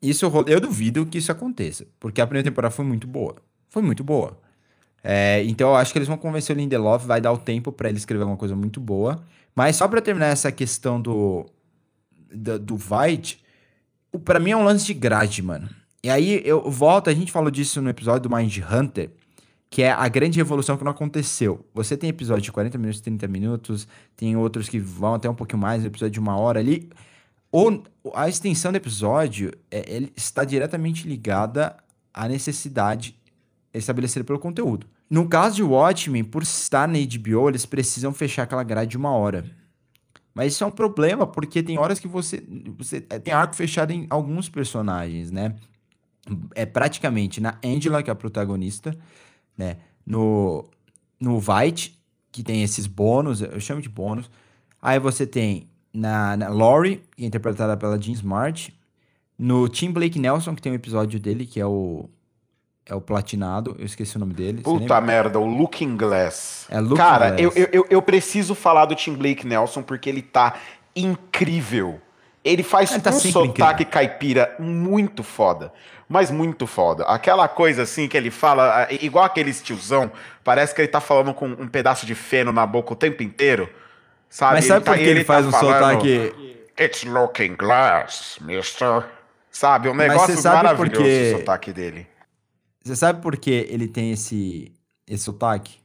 isso eu duvido que isso aconteça, porque a primeira temporada foi muito boa. Foi muito boa. É, então eu acho que eles vão convencer o Lindelof, vai dar o tempo para ele escrever uma coisa muito boa. Mas só para terminar essa questão do do, do White, para mim é um lance de grade, mano. E aí eu volto, a gente falou disso no episódio do Mind Hunter, que é a grande revolução que não aconteceu. Você tem episódio de 40 minutos, 30 minutos, tem outros que vão até um pouquinho mais, episódio de uma hora ali. Ou a extensão do episódio é, está diretamente ligada à necessidade estabelecida pelo conteúdo. No caso de Watchmen, por estar na HBO, eles precisam fechar aquela grade de uma hora. Mas isso é um problema, porque tem horas que você, você é, tem arco fechado em alguns personagens, né? É praticamente na Angela, que é a protagonista, né? No, no White, que tem esses bônus, eu chamo de bônus. Aí você tem na, na Laurie, é interpretada pela Jean Smart. No Tim Blake Nelson, que tem um episódio dele, que é o é o platinado, eu esqueci o nome dele. Puta merda, o Looking Glass. É Looking Cara, Glass. Eu, eu, eu preciso falar do Tim Blake Nelson porque ele tá incrível. Ele faz Ele tá um sotaque caipira muito foda. Mas muito foda. Aquela coisa assim que ele fala, ah, igual aquele tiozão, parece que ele tá falando com um pedaço de feno na boca o tempo inteiro. Sabe? Mas sabe tá- por que ele, faz tá um falando, sotaque... It's Looking Glass, mister. Sabe? Um negócio sabe maravilhoso por quê? o sotaque dele. Você sabe por que ele tem esse, esse sotaque?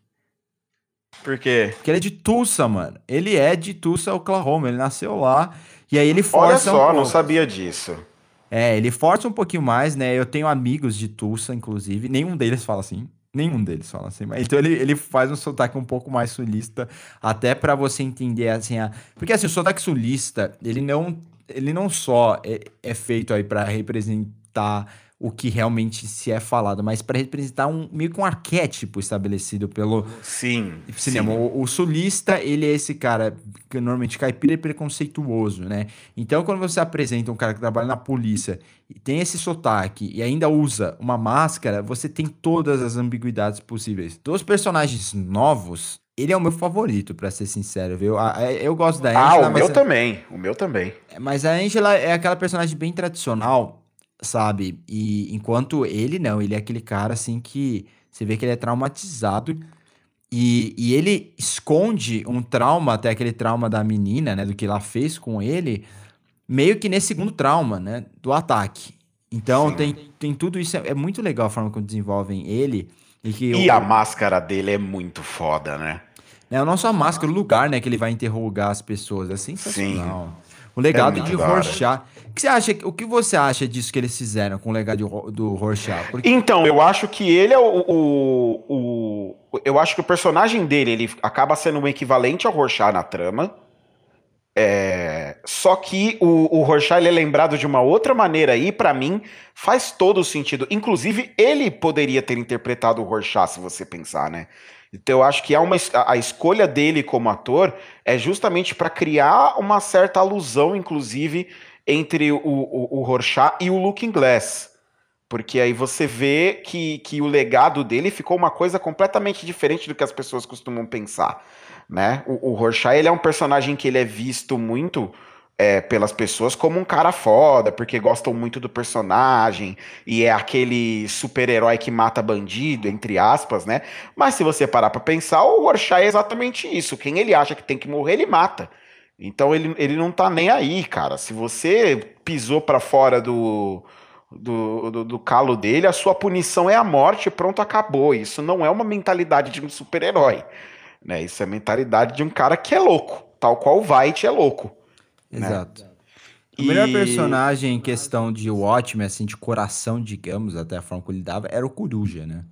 Por quê? Porque ele é de Tulsa, mano. Ele é de Tulsa, Oklahoma. Ele nasceu lá. E aí ele Olha força só, um não sabia disso. É, ele força um pouquinho mais, né? Eu tenho amigos de Tulsa, inclusive. Nenhum deles fala assim. Nenhum deles fala assim. Mas, então ele, ele faz um sotaque um pouco mais sulista, até pra você entender assim. A... Porque assim, o sotaque sulista, ele não, ele não só é, é feito aí pra representar o que realmente se é falado, mas pra representar um meio que um arquétipo estabelecido pelo, Sim. cinema. sim. O, o sulista, ele é esse cara que normalmente caipira e preconceituoso, né? Então, quando você apresenta um cara que trabalha na polícia e tem esse sotaque e ainda usa uma máscara, você tem todas as ambiguidades possíveis. Dos personagens novos, ele é o meu favorito, pra ser sincero, viu? Eu gosto da Ah, Angela, o meu mas, também. O meu também. mas a Angela é aquela personagem bem tradicional, sabe? E enquanto ele não, ele é aquele cara assim que você vê que ele é traumatizado e, e ele esconde um trauma, até aquele trauma da menina, né? Do que ela fez com ele, meio que nesse segundo trauma, né? Do ataque. Então Sim. tem, tem tudo isso. É, é muito legal a forma como desenvolvem ele. E, que E o, a máscara dele é muito foda, né? né, não só a máscara, o lugar, né? Que ele vai interrogar as pessoas. É sensacional. O legado muito de. Rorschach. O que, você acha, o que você acha disso que eles fizeram com o legado do Rorschach? Porque Então, eu acho que ele é o, o, o- Eu acho que o personagem dele ele acaba sendo um equivalente ao Rorschach na trama. É, só que o, o Rorschach é lembrado de uma outra maneira aí, pra mim, faz todo o sentido. Inclusive, ele poderia ter interpretado o Rorschach, se você pensar, né? Então, eu acho que há uma, a escolha dele como ator é justamente pra criar uma certa alusão, inclusive, entre o, o, o Rorschach e o Looking Glass. Porque aí você vê que, que o legado dele ficou uma coisa completamente diferente do que as pessoas costumam pensar, né? O, o Rorschach, ele é um personagem que ele é visto muito é, pelas pessoas como um cara foda, porque gostam muito do personagem, e é aquele super-herói que mata bandido, entre aspas, né? Mas se você parar pra pensar, o Rorschach é exatamente isso. Quem ele acha que tem que morrer, ele mata. Então ele, ele não tá nem aí, cara. Se você pisou pra fora do, do, do, do calo dele, a sua punição é a morte e pronto, acabou. Isso não é uma mentalidade de um super-herói. Né? Isso é a mentalidade de um cara que é louco, tal qual o White é louco. Exato. O E- melhor personagem em questão de Watchmen, assim, de coração, digamos, até a forma que ele dava, era o Coruja, né?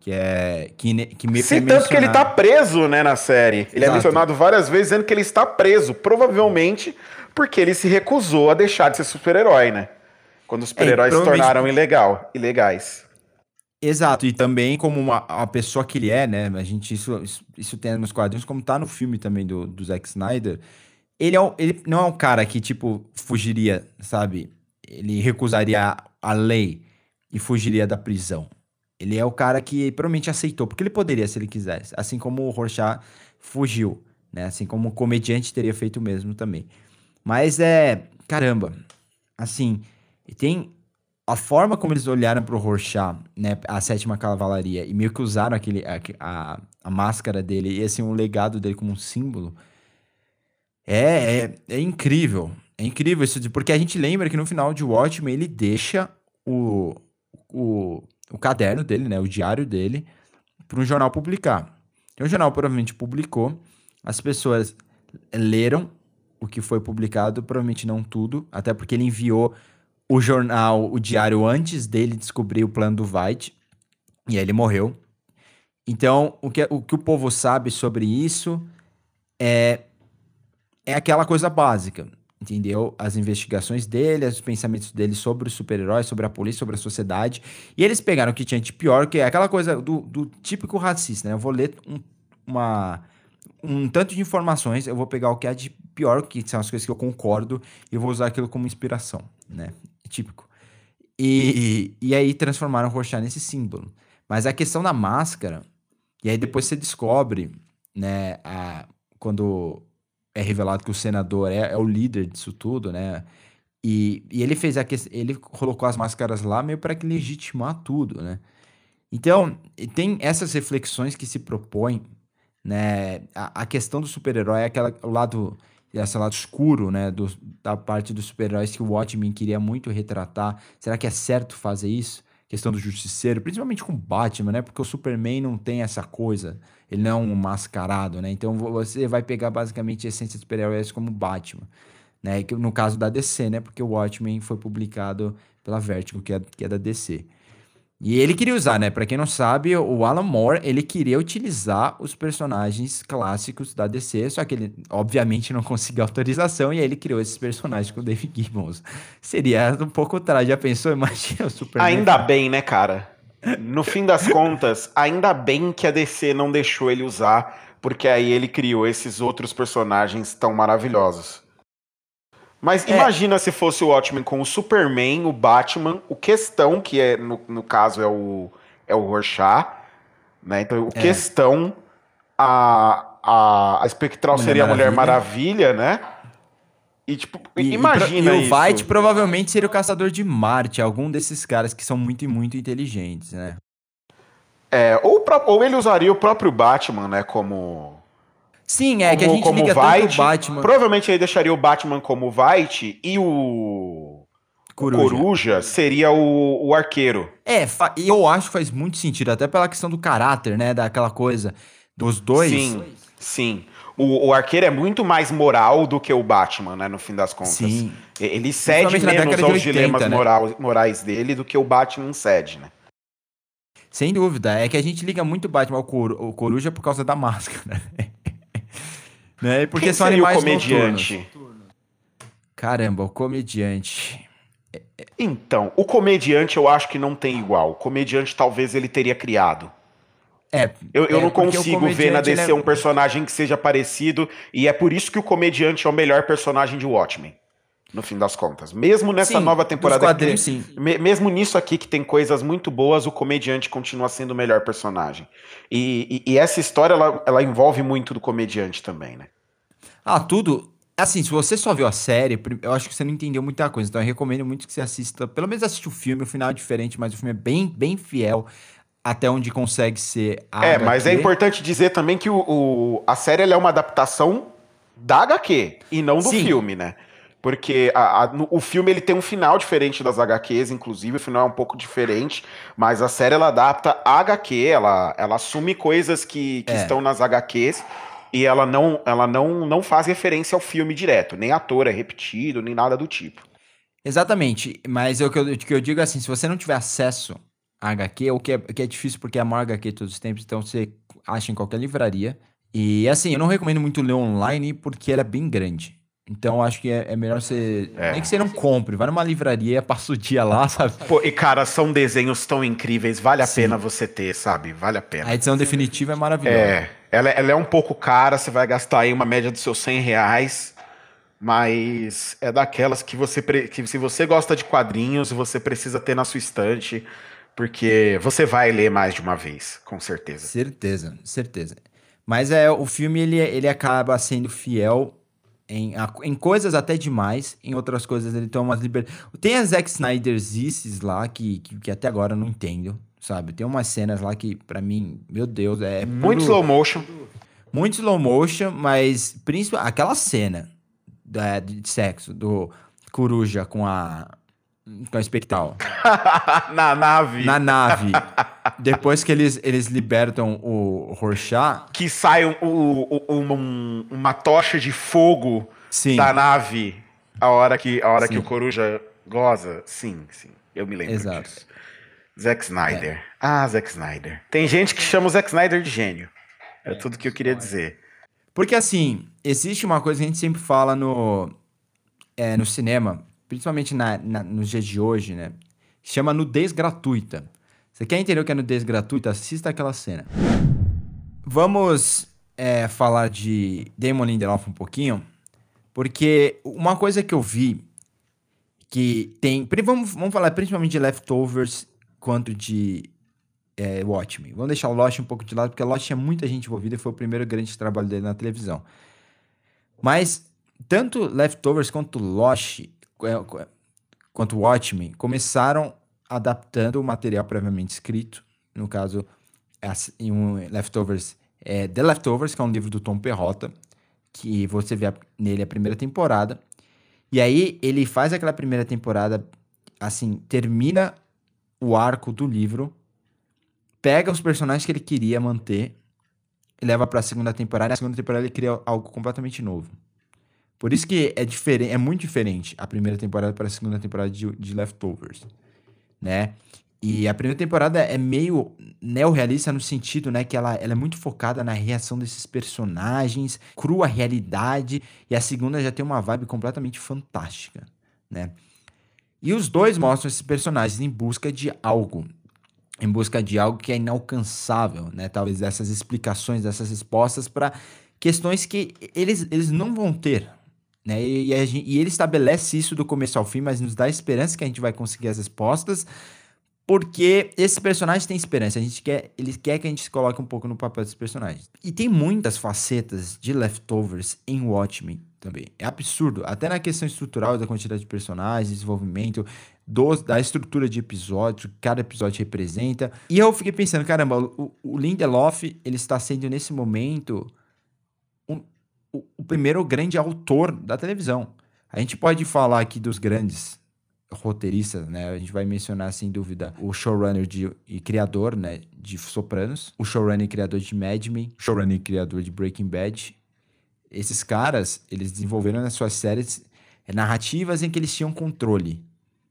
Que é. Que, que me Sim, tanto que ele tá preso, né, na série. Ele é Exato. mencionado várias vezes dizendo que ele está preso, provavelmente porque ele se recusou a deixar de ser super-herói, né? Quando os super-heróis se É, provavelmente- tornaram ilegal, ilegais. Exato, e também como uma, a pessoa que ele é, né? A gente, isso, isso, isso tem nos quadrinhos, como tá no filme também do, do Zack Snyder. Ele, é um- ele não é um cara que, tipo, fugiria, sabe? Ele recusaria a lei e fugiria da prisão. Ele é o cara que provavelmente aceitou, porque ele poderia se ele quisesse. Assim como o Rorschach fugiu, né? Assim como o comediante teria feito o mesmo também. Mas é. Caramba. Assim, tem a forma como eles olharam pro Rorschach, né, a sétima cavalaria, e meio que usaram aquele, a, a, a máscara dele e assim, o legado dele como um símbolo, é, é, é incrível. É incrível isso, porque a gente lembra que no final de Watchmen ele deixa o, o, o caderno dele, né, o diário dele, para um jornal publicar. Então o jornal provavelmente publicou, as pessoas leram o que foi publicado, provavelmente não tudo, até porque ele enviou o jornal, o diário, antes dele descobrir o plano do White, e aí ele morreu. Então, o que, o que o povo sabe sobre isso é, é aquela coisa básica, entendeu? As investigações dele, os pensamentos dele sobre os super-heróis, sobre a polícia, sobre a sociedade. E eles pegaram o que tinha de pior, que é aquela coisa do, do típico racista, né? Eu vou ler um, uma, um tanto de informações, eu vou pegar o que é de pior, que são as coisas que eu concordo, e vou usar aquilo como inspiração, né? Típico. E, e aí transformaram o Rorschach nesse símbolo. Mas a questão da máscara, e aí depois você descobre, né, a, quando é revelado que o senador é, é o líder disso tudo, né? E, e ele fez a ele colocou as máscaras lá meio para que legitimar tudo, né? Então, tem essas reflexões que se propõem, né? A, a questão do super-herói é aquela o lado esse lado escuro, né, do, da parte dos super-heróis que o Watchmen queria muito retratar. Será que é certo fazer isso? Questão do justiceiro, principalmente com Batman, né? Porque o Superman não tem essa coisa. Ele não é um mascarado, né? Então você vai pegar basicamente a essência dos super-heróis como Batman, né? No caso da DC, né? Porque o Watchmen foi publicado pela Vertigo, que é, que é da DC. E ele queria usar, né? Pra quem não sabe, o Alan Moore, ele queria utilizar os personagens clássicos da DC, só que ele, obviamente, não conseguiu autorização, e aí ele criou esses personagens com o Dave Gibbons. Seria um pouco atrás, já pensou? Imagina o Superman. Ainda bem, né, cara? No fim das contas, ainda bem que a DC não deixou ele usar, porque aí ele criou esses outros personagens tão maravilhosos. Mas É. imagina se fosse o Watchmen com o Superman, o Batman, o Questão, que é no, no caso é o é o Rorschach, né? Então, o É. Questão, a, a, a Espectral Mulher seria a Mulher Maravilha. Né? E tipo, E, e imagina e isso. o White provavelmente seria o Caçador de Marte, algum desses caras que são muito e muito inteligentes, né? É, ou, ou ele usaria o próprio Batman, né, como Sim, é que a como, gente como liga tanto White. o Batman Provavelmente ele deixaria o Batman como White e o Coruja. Coruja, seria o, o arqueiro. É, e eu acho que faz muito sentido, até pela questão do caráter, né? Daquela coisa dos dois. Sim, sim. O, o arqueiro é muito mais moral do que o Batman, né, no fim das contas. Sim. Ele cede menos aos 80, dilemas né? moral- morais dele do que o Batman cede, né? Sem dúvida. É que a gente liga muito o Batman ao Cor- ao Coruja por causa da máscara. Né? Porque Quem são seria o animais comediante? noturnos. Caramba, o comediante. Então, o comediante eu acho que não tem igual. O comediante talvez ele teria criado. É, Eu, eu é, não o consigo ver na DC é- um personagem que seja parecido, e é por isso que o comediante é o melhor personagem de Watchmen, no fim das contas. Mesmo nessa Sim, nova temporada, que tem- sim. me- mesmo nisso aqui que tem coisas muito boas, o comediante continua sendo o melhor personagem. E, e- e essa história, ela, ela envolve muito do comediante também, né? Ah, tudo. Assim, se você só viu a série, eu acho que você não entendeu muita coisa. Então eu recomendo muito que você assista. Pelo menos assista o filme. O final é diferente, mas o filme é bem, bem fiel até onde consegue ser a É, mas é HQ. importante dizer também que o, o- a série é uma adaptação da HQ e não do Sim. filme, né? Porque a- a- no- o filme ele tem um final diferente das HQs, inclusive o final é um pouco diferente, mas a série ela adapta a HQ, ela, ela assume coisas que, que É. estão nas HQs e ela não ela não, não faz referência ao filme direto, nem ator é repetido, nem nada do tipo. Exatamente, mas é o que eu, que eu digo é assim, se você não tiver acesso a HQ, o que é, que é difícil porque é a maior HQ de todos os tempos, então você acha em qualquer livraria. E assim, eu não recomendo muito ler online porque ela é bem grande. Então acho que é, é melhor você. É. Nem que você não compre, vai numa livraria, passa o dia lá, sabe? Pô, e cara, são desenhos tão incríveis, vale a Sim. pena você ter, sabe? Vale a pena. A edição definitiva é maravilhosa. É, ela, ela é um pouco cara, você vai gastar aí uma média dos seus 100 reais, mas é daquelas que você, que se você gosta de quadrinhos, você precisa ter na sua estante, porque você vai ler mais de uma vez, com certeza. Certeza, certeza. Mas é, o filme ele, ele acaba sendo fiel Em, em coisas até demais, em outras coisas ele toma umas liberdades. Tem as Zack Snyderzices lá que, que, que até agora eu não entendo, sabe? Tem umas cenas lá que, pra mim, meu Deus, é. Muito puro- slow motion. muito slow motion, mas principalmente aquela cena da- de sexo do Coruja com a com a espectral Na nave. na nave. Depois que eles, eles libertam o Rorschach, Que sai um- o- um- uma tocha de fogo Sim. da nave a hora que, a hora que o Coruja goza. Sim, sim. Eu me lembro Exato. disso. Zack Snyder. Ah, Zack Snyder. Tem gente que chama o Zack Snyder de gênio. É, tudo que eu queria dizer. Porque assim, existe uma coisa que a gente sempre fala no, é, no cinema, principalmente na, na- nos dias de hoje, né? Chama nudez gratuita. Você quer entender o que é nudez gratuita? Assista aquela cena. Vamos é, falar de Damon Lindelof um pouquinho, porque uma coisa que eu vi que tem. Vamos, vamos falar principalmente de Leftovers quanto de é, Watchmen. Vamos deixar o Lost um pouco de lado, porque Lost tinha muita gente envolvida e foi o primeiro grande trabalho dele na televisão. Mas tanto Leftovers quanto Lost, quanto Watchmen, começaram adaptando o material previamente escrito. No caso, as- em um Leftovers, é The Leftovers, que é um livro do Tom Perrotta, que você vê a- nele a primeira temporada. E aí ele faz aquela primeira temporada, assim, termina o arco do livro, pega os personagens que ele queria manter e leva pra segunda temporada. Na segunda temporada ele cria algo completamente novo. Por isso que é diferente, é muito diferente a primeira temporada para a segunda temporada de, de Leftovers, né? E a primeira temporada é meio neorrealista no sentido, né, que ela, ela é muito focada na reação desses personagens, crua realidade, e a segunda já tem uma vibe completamente fantástica, né? E os dois mostram esses personagens em busca de algo, em busca de algo que é inalcançável, né? Talvez dessas explicações, dessas respostas para questões que eles, eles não vão ter, né? E, e a gen- e ele estabelece isso do começo ao fim, mas nos dá esperança que a gente vai conseguir as respostas, porque esse personagem tem esperança. A gente quer, ele quer que a gente se coloque um pouco no papel desses personagens. E tem muitas facetas de leftovers em Watchmen também. É absurdo, até na questão estrutural da quantidade de personagens, desenvolvimento, dos, da estrutura de episódio, que cada episódio representa. E eu fiquei pensando, caramba, o, o Lindelof, ele está sendo nesse momento o, primeiro grande autor da televisão. A gente pode falar aqui dos grandes roteiristas, né? A gente vai mencionar sem dúvida o showrunner de, e criador, né, de Sopranos, o showrunner e criador de Mad Men, showrunner e criador de Breaking Bad. Esses caras, eles desenvolveram nas suas séries narrativas em que eles tinham controle,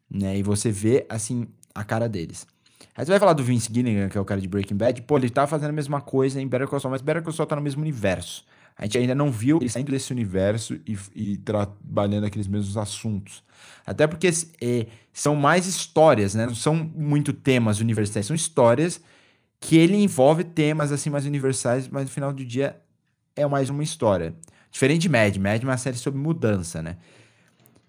né? E você vê assim a cara deles. Aí você vai falar do Vince Gilligan, que é o cara de Breaking Bad, pô, ele tá fazendo a mesma coisa em Better Call Saul, mas Better Call Saul tá no mesmo universo. A gente ainda não viu ele saindo desse universo e, e trabalhando aqueles mesmos assuntos. Até porque eh, são mais histórias, né? Não são muito temas universais, são histórias que ele envolve temas assim mais universais, mas no final do dia é mais uma história. Diferente de Mad, Mad é uma série sobre mudança, né?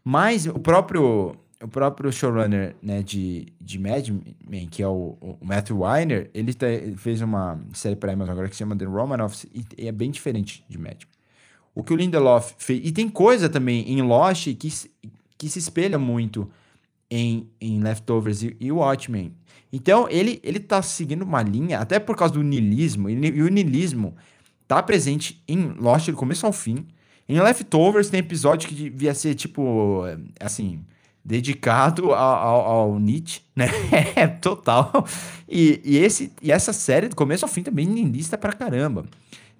Mas o próprio o próprio showrunner né, de, de Mad Men, que é o, o Matthew Weiner, ele, tá- fez uma série para Amazon agora que se chama The Romanoffs e, e é bem diferente de Mad Men. O que o Lindelof fez... E tem coisa também em Lost que, que se espelha muito em, em Leftovers e, e Watchmen. Então, ele, ele tá seguindo uma linha, até por causa do niilismo, e, o niilismo tá presente em Lost do começo ao fim. Em Leftovers tem episódio que devia ser, tipo, assim, dedicado ao, ao, ao Nietzsche, né? É, total. E, e, esse, e essa série, do começo ao fim, também niilista pra caramba.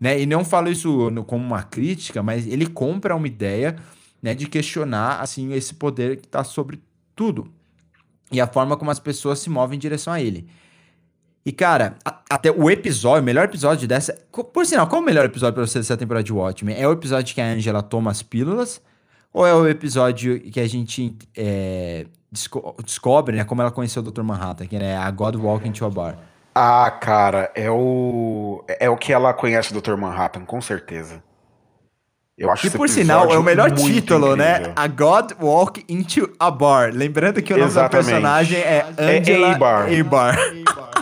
Né? E não falo isso como uma crítica, mas ele compra uma ideia né, de questionar, assim, esse poder que tá sobre tudo. E a forma como as pessoas se movem em direção a ele. E, cara, a- até o episódio, o melhor episódio dessa. Por sinal, qual o melhor episódio pra você dessa temporada de Watchmen? É o episódio que a Angela toma as pílulas? Ou é o episódio que a gente é, desco- descobre, né, como ela conheceu o Dr. Manhattan, que é a God Walking to a Bar? Ah, cara, é o. É o que ela conhece do Dr. Manhattan, com certeza. Eu acho Que por sinal é o melhor título, né? incrível. A God Walk into a Bar. Lembrando que o nome da Exatamente. personagem é É Angela A-Bar. A-Bar.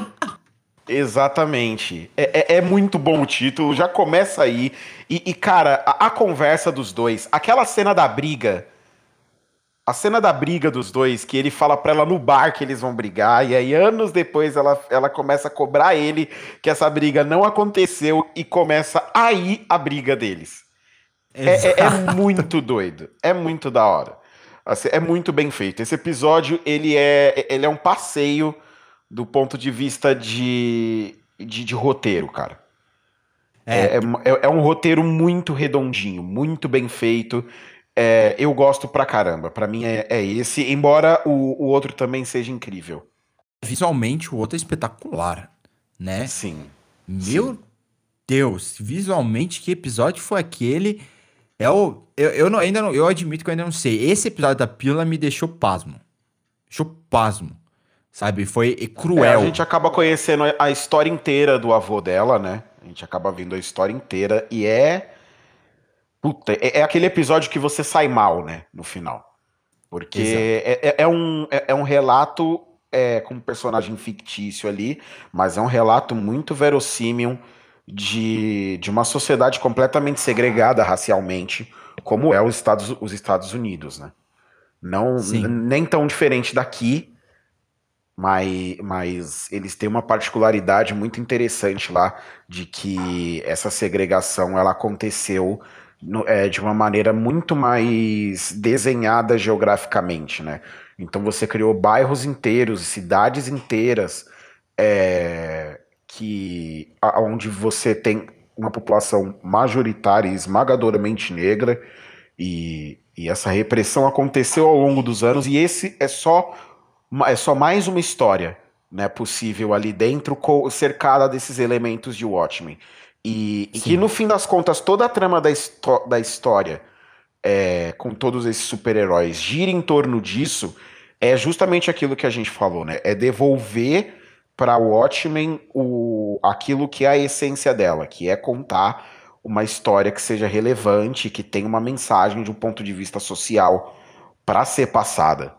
Exatamente. É, é, é, muito bom o título, já começa aí. E, e cara, a, a, conversa dos dois, aquela cena da briga. A cena da briga dos dois, que ele fala pra ela no bar que eles vão brigar, e aí anos depois ela, ela começa a cobrar ele que essa briga não aconteceu e começa aí a briga deles. É, é, é, muito doido. É muito da hora. Assim, é muito bem feito. Esse episódio, ele é, ele é um passeio do ponto de vista de, de, de roteiro, cara. É. É, é, é, um roteiro muito redondinho, muito bem feito. É, eu gosto pra caramba. Pra mim é, é esse, embora o, o outro também seja incrível. Visualmente, o outro é espetacular, né? Sim. Meu Sim. Deus, visualmente, que episódio foi aquele? É o, eu, eu não, ainda não, eu admito que eu ainda não sei. Esse episódio da pílula me deixou pasmo. Deixou pasmo. Sabe? Foi cruel. É, a gente acaba conhecendo a história inteira do avô dela, né? A gente acaba vendo a história inteira e é. Puta, é, é aquele episódio que você sai mal, né? No final. Porque é, é, é, um, é, é, um relato é, com um personagem fictício ali, mas é um relato muito verossímil de, de uma sociedade completamente segregada racialmente, como é os Estados, os Estados Unidos, né? Não, nem tão diferente daqui, mas, mas eles têm uma particularidade muito interessante lá de que essa segregação ela aconteceu no, é, de uma maneira muito mais desenhada geograficamente, né? Então você criou bairros inteiros, cidades inteiras, é, que onde você tem uma população majoritária e esmagadoramente negra e, e essa repressão aconteceu ao longo dos anos e esse é só é só mais uma história né, possível ali dentro, cercada desses elementos de Watchmen. E, e, que no fim das contas, toda a trama da, da história, é, com todos esses super-heróis, gira em torno disso, é justamente aquilo que a gente falou, né? É devolver para Watchmen o, aquilo que é a essência dela, que é contar uma história que seja relevante, que tenha uma mensagem de um ponto de vista social para ser passada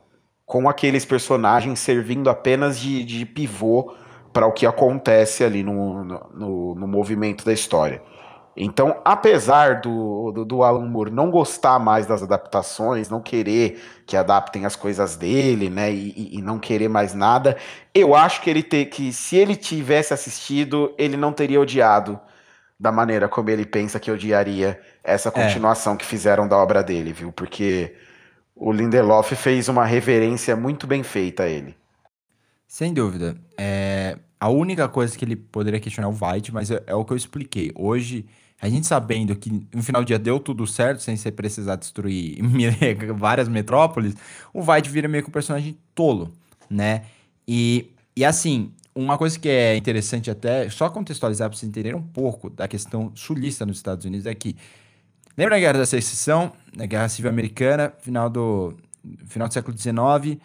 com aqueles personagens servindo apenas de, de pivô para o que acontece ali no, no, no, movimento da história. Então, apesar do, do, do, Alan Moore não gostar mais das adaptações, não querer que adaptem as coisas dele, né, e, e não querer mais nada, eu acho que ele ter que, se ele tivesse assistido, ele não teria odiado da maneira como ele pensa que odiaria essa é. continuação é. que fizeram da obra dele, viu? Porque o Lindelof fez uma reverência muito bem feita a ele. Sem dúvida. É, a única coisa que ele poderia questionar é o White, mas é, é, o que eu expliquei. Hoje, a gente sabendo que no final do dia deu tudo certo, sem você precisar destruir várias metrópoles, o White vira meio que um personagem tolo, né? E, e assim, uma coisa que é interessante até, só contextualizar para vocês entenderem um pouco da questão sulista nos Estados Unidos, é que Lembra da Guerra da Secessão, da Guerra Civil Americana, final do, final do século XIX?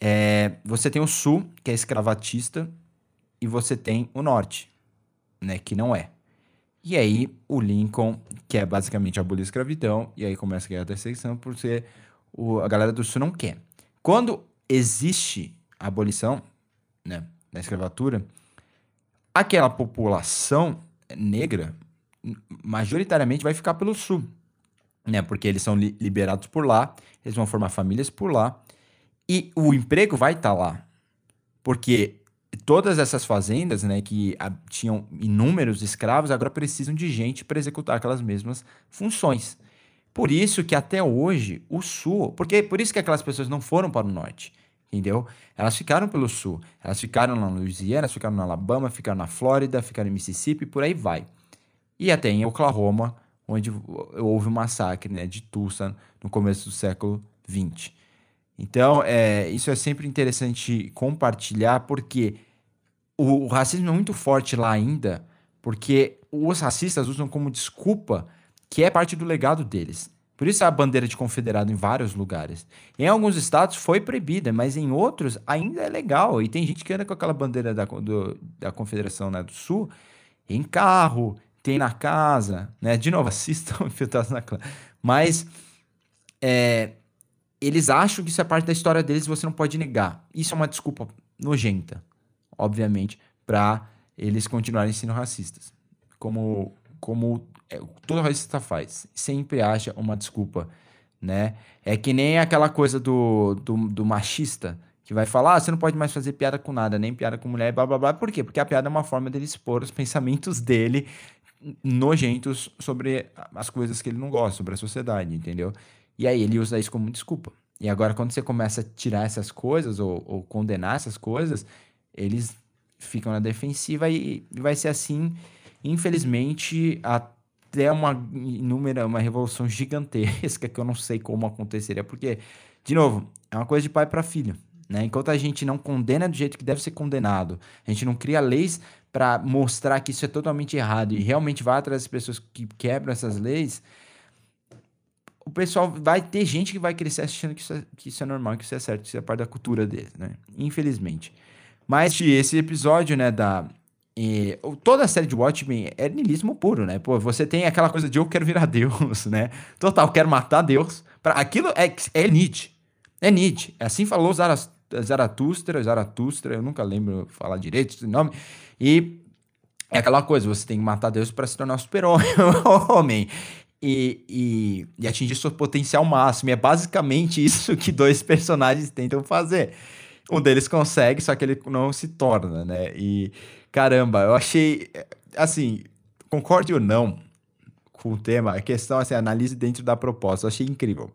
É, você tem o Sul, que é escravatista, e você tem o Norte, né, que não é. E aí o Lincoln, que é basicamente abolir a escravidão, e aí começa a Guerra da Secessão, porque o, a galera do Sul não quer. Quando existe a abolição né, da escravatura, aquela população negra majoritariamente vai ficar pelo sul, né? Porque eles são li liberados por lá, eles vão formar famílias por lá e o emprego vai estar tá lá, porque todas essas fazendas, né, que tinham inúmeros escravos, agora precisam de gente para executar aquelas mesmas funções. Por isso que até hoje o sul, porque por isso que aquelas pessoas não foram para o norte, entendeu? Elas ficaram pelo sul, elas ficaram na Louisiana, ficaram na Alabama, ficaram na Flórida, ficaram em Mississippi, por aí vai e até em Oklahoma, onde houve o um massacre né, de Tulsa no começo do século XX. Então, é, isso é sempre interessante compartilhar, porque o, o, racismo é muito forte lá ainda, porque os racistas usam como desculpa que é parte do legado deles. Por isso a bandeira de confederado em vários lugares. Em alguns estados foi proibida, mas em outros ainda é legal. E tem gente que anda com aquela bandeira da, do, da Confederação né, do Sul em carro, tem na casa, né? De novo, assistam Infiltrados na Clã. Mas é, eles acham que isso é parte da história deles e você não pode negar. Isso é uma desculpa nojenta, obviamente, para eles continuarem sendo racistas. Como, como é, todo racista faz. Sempre acha uma desculpa, né? É que nem aquela coisa do, do, do machista, que vai falar, ah, você não pode mais fazer piada com nada, nem piada com mulher, blá blá blá. Por quê? Porque a piada é uma forma dele expor os pensamentos dele nojentos sobre as coisas que ele não gosta, sobre a sociedade, entendeu? E aí ele usa isso como desculpa. E agora, quando você começa a tirar essas coisas ou, ou condenar essas coisas, eles ficam na defensiva e, e vai ser assim, infelizmente, até uma inúmera, uma revolução gigantesca que eu não sei como aconteceria, porque, de novo, é uma coisa de pai para filho. Né? Enquanto a gente não condena do jeito que deve ser condenado, a gente não cria leis para mostrar que isso é totalmente errado e realmente vai atrás das pessoas que quebram essas leis, o pessoal vai ter gente que vai crescer achando que isso é, que isso é normal, que isso é certo, que isso é parte da cultura deles, né? Infelizmente. Mas esse episódio, né, da. E, toda a série de Watchmen é niilismo puro, né? Pô, você tem aquela coisa de eu quero virar Deus, né? Total, quero matar Deus. Pra, aquilo é, é Nietzsche. É Nietzsche. Assim falou Zaratustra, Zaratustra, eu nunca lembro falar direito esse nome. E é aquela coisa, você tem que matar Deus para se tornar super-homem. E, e, e, atingir seu potencial máximo. E é basicamente isso que dois personagens tentam fazer. Um deles consegue, só que ele não se torna, né? E caramba, eu achei. Assim, concorde ou não com o tema, a questão assim, analise dentro da proposta. Eu achei incrível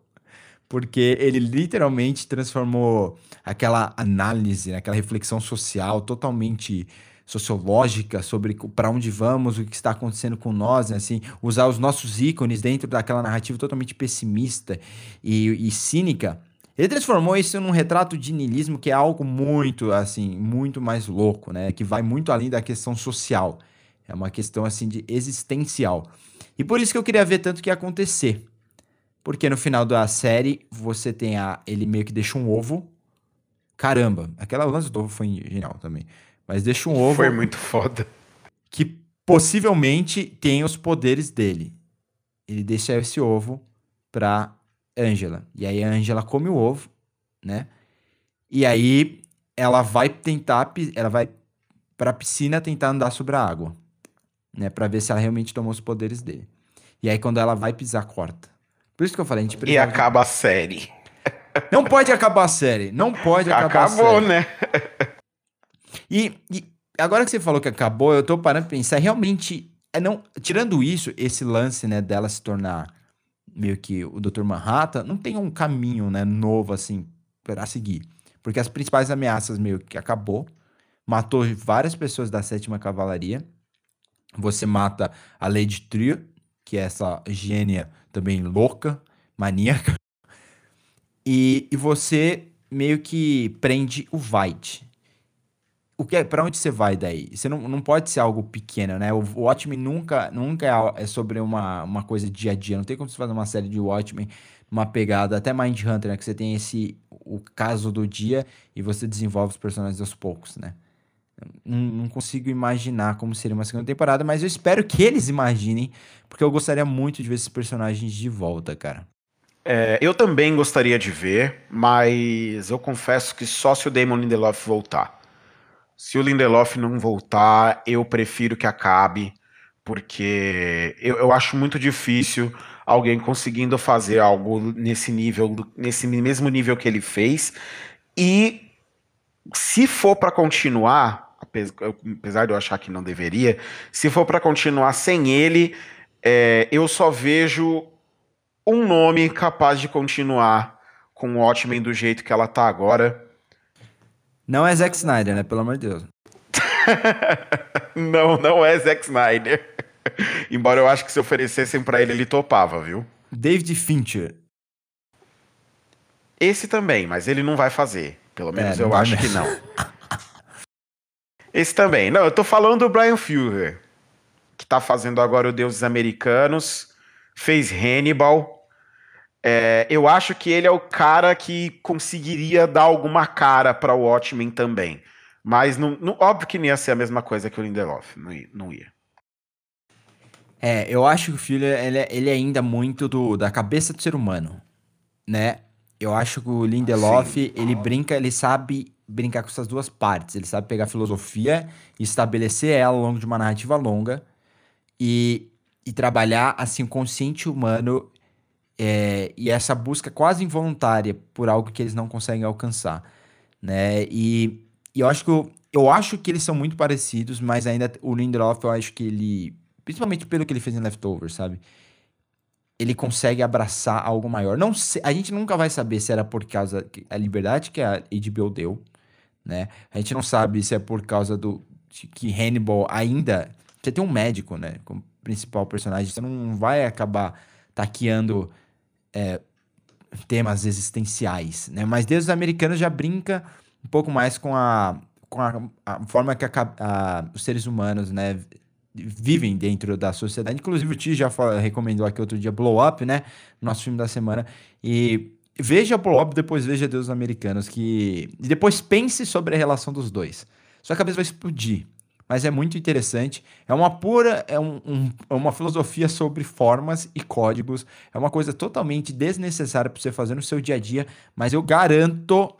porque ele literalmente transformou aquela análise, aquela reflexão social totalmente sociológica sobre para onde vamos, o que está acontecendo com nós, né? assim, usar os nossos ícones dentro daquela narrativa totalmente pessimista e, e cínica. Ele transformou isso num retrato de niilismo que é algo muito, assim, muito mais louco, né? Que vai muito além da questão social. É uma questão, assim, de existencial. E por isso que eu queria ver tanto que ia acontecer. Porque no final da série, você tem a. Ele meio que deixa um ovo. Caramba, aquela lance do ovo foi genial também. Mas deixa um ovo. Foi muito foda. Que possivelmente tem os poderes dele. Ele deixa esse ovo pra Angela. E aí a Angela come o ovo, né? E aí ela vai tentar. Ela vai pra piscina tentar andar sobre a água. Né? Pra ver se ela realmente tomou os poderes dele. E aí quando ela vai pisar, corta. Por isso que eu falei, a gente precisa. E acaba a série. Não pode acabar a série. Não pode acabar Acabou, a série. né? E, e, agora que você falou que acabou, eu tô parando pra pensar, realmente, é não, tirando isso, esse lance, né, dela se tornar meio que o Dr. Manhattan, não tem um caminho, né, novo, assim, para seguir. Porque as principais ameaças meio que acabou, matou várias pessoas da sétima cavalaria, você mata a Lady Trio, que é essa gênia também louca, maníaca. E, e você meio que prende o White. O que é, para onde você vai daí? Você não, não pode ser algo pequeno, né? O Watchmen nunca, nunca é, é sobre uma, uma coisa dia a dia. Não tem como você fazer uma série de Watchmen, uma pegada, até Mind Hunter, né? Que você tem esse o caso do dia e você desenvolve os personagens aos poucos, né? Não, consigo imaginar como seria uma segunda temporada, mas eu espero que eles imaginem, porque eu gostaria muito de ver esses personagens de volta, cara. É, eu também gostaria de ver, mas eu confesso que só se o Damon Lindelof voltar. Se o Lindelof não voltar, eu prefiro que acabe, porque eu, eu acho muito difícil alguém conseguindo fazer algo nesse nível, nesse mesmo nível que ele fez. E se for para continuar, apesar de eu achar que não deveria, se for para continuar sem ele, é, eu só vejo um nome capaz de continuar com o Watchmen do jeito que ela tá agora. Não é Zack Snyder, né? Pelo amor de Deus. não, não é Zack Snyder. Embora eu acho que se oferecessem para ele, ele topava, viu? David Fincher. Esse também, mas ele não vai fazer. Pelo menos é, eu acho mesmo. que não. Esse também. Não, eu tô falando do Brian Fuller, que tá fazendo agora o Deuses Americanos, fez Hannibal. É, eu acho que ele é o cara que conseguiria dar alguma cara para o Watchmen também. Mas não, não, óbvio que não ia ser a mesma coisa que o Lindelof, não ia. Não ia. É, eu acho que o Fuller ele, é, ele é ainda muito do, da cabeça do ser humano, né? Eu acho que o Lindelof, ele brinca, ele sabe brincar com essas duas partes. Ele sabe pegar a filosofia e estabelecer ela ao longo de uma narrativa longa e, e trabalhar assim o consciente humano é, e essa busca quase involuntária por algo que eles não conseguem alcançar, né? E, e eu acho que eu, eu acho que eles são muito parecidos, mas ainda o Lindelof eu acho que ele, principalmente pelo que ele fez em Leftovers, sabe? Ele consegue abraçar algo maior. Não sei, a gente nunca vai saber se era por causa da liberdade que a HBO deu, né? A gente não sabe se é por causa do que Hannibal ainda você tem um médico, né, como principal personagem, você não vai acabar taqueando é, temas existenciais, né? Mas Deus Americanos já brinca um pouco mais com a, com a, a forma que a, a, os seres humanos, né, vivem dentro da sociedade. Inclusive o Ti já recomendou aqui outro dia Blow Up, né, nosso filme da semana. E veja Blow Up, depois veja Deus Americanos, que e depois pense sobre a relação dos dois. Sua cabeça vai explodir mas é muito interessante. É uma pura, é um, um, é uma filosofia sobre formas e códigos. É uma coisa totalmente desnecessária para você fazer no seu dia a dia, mas eu garanto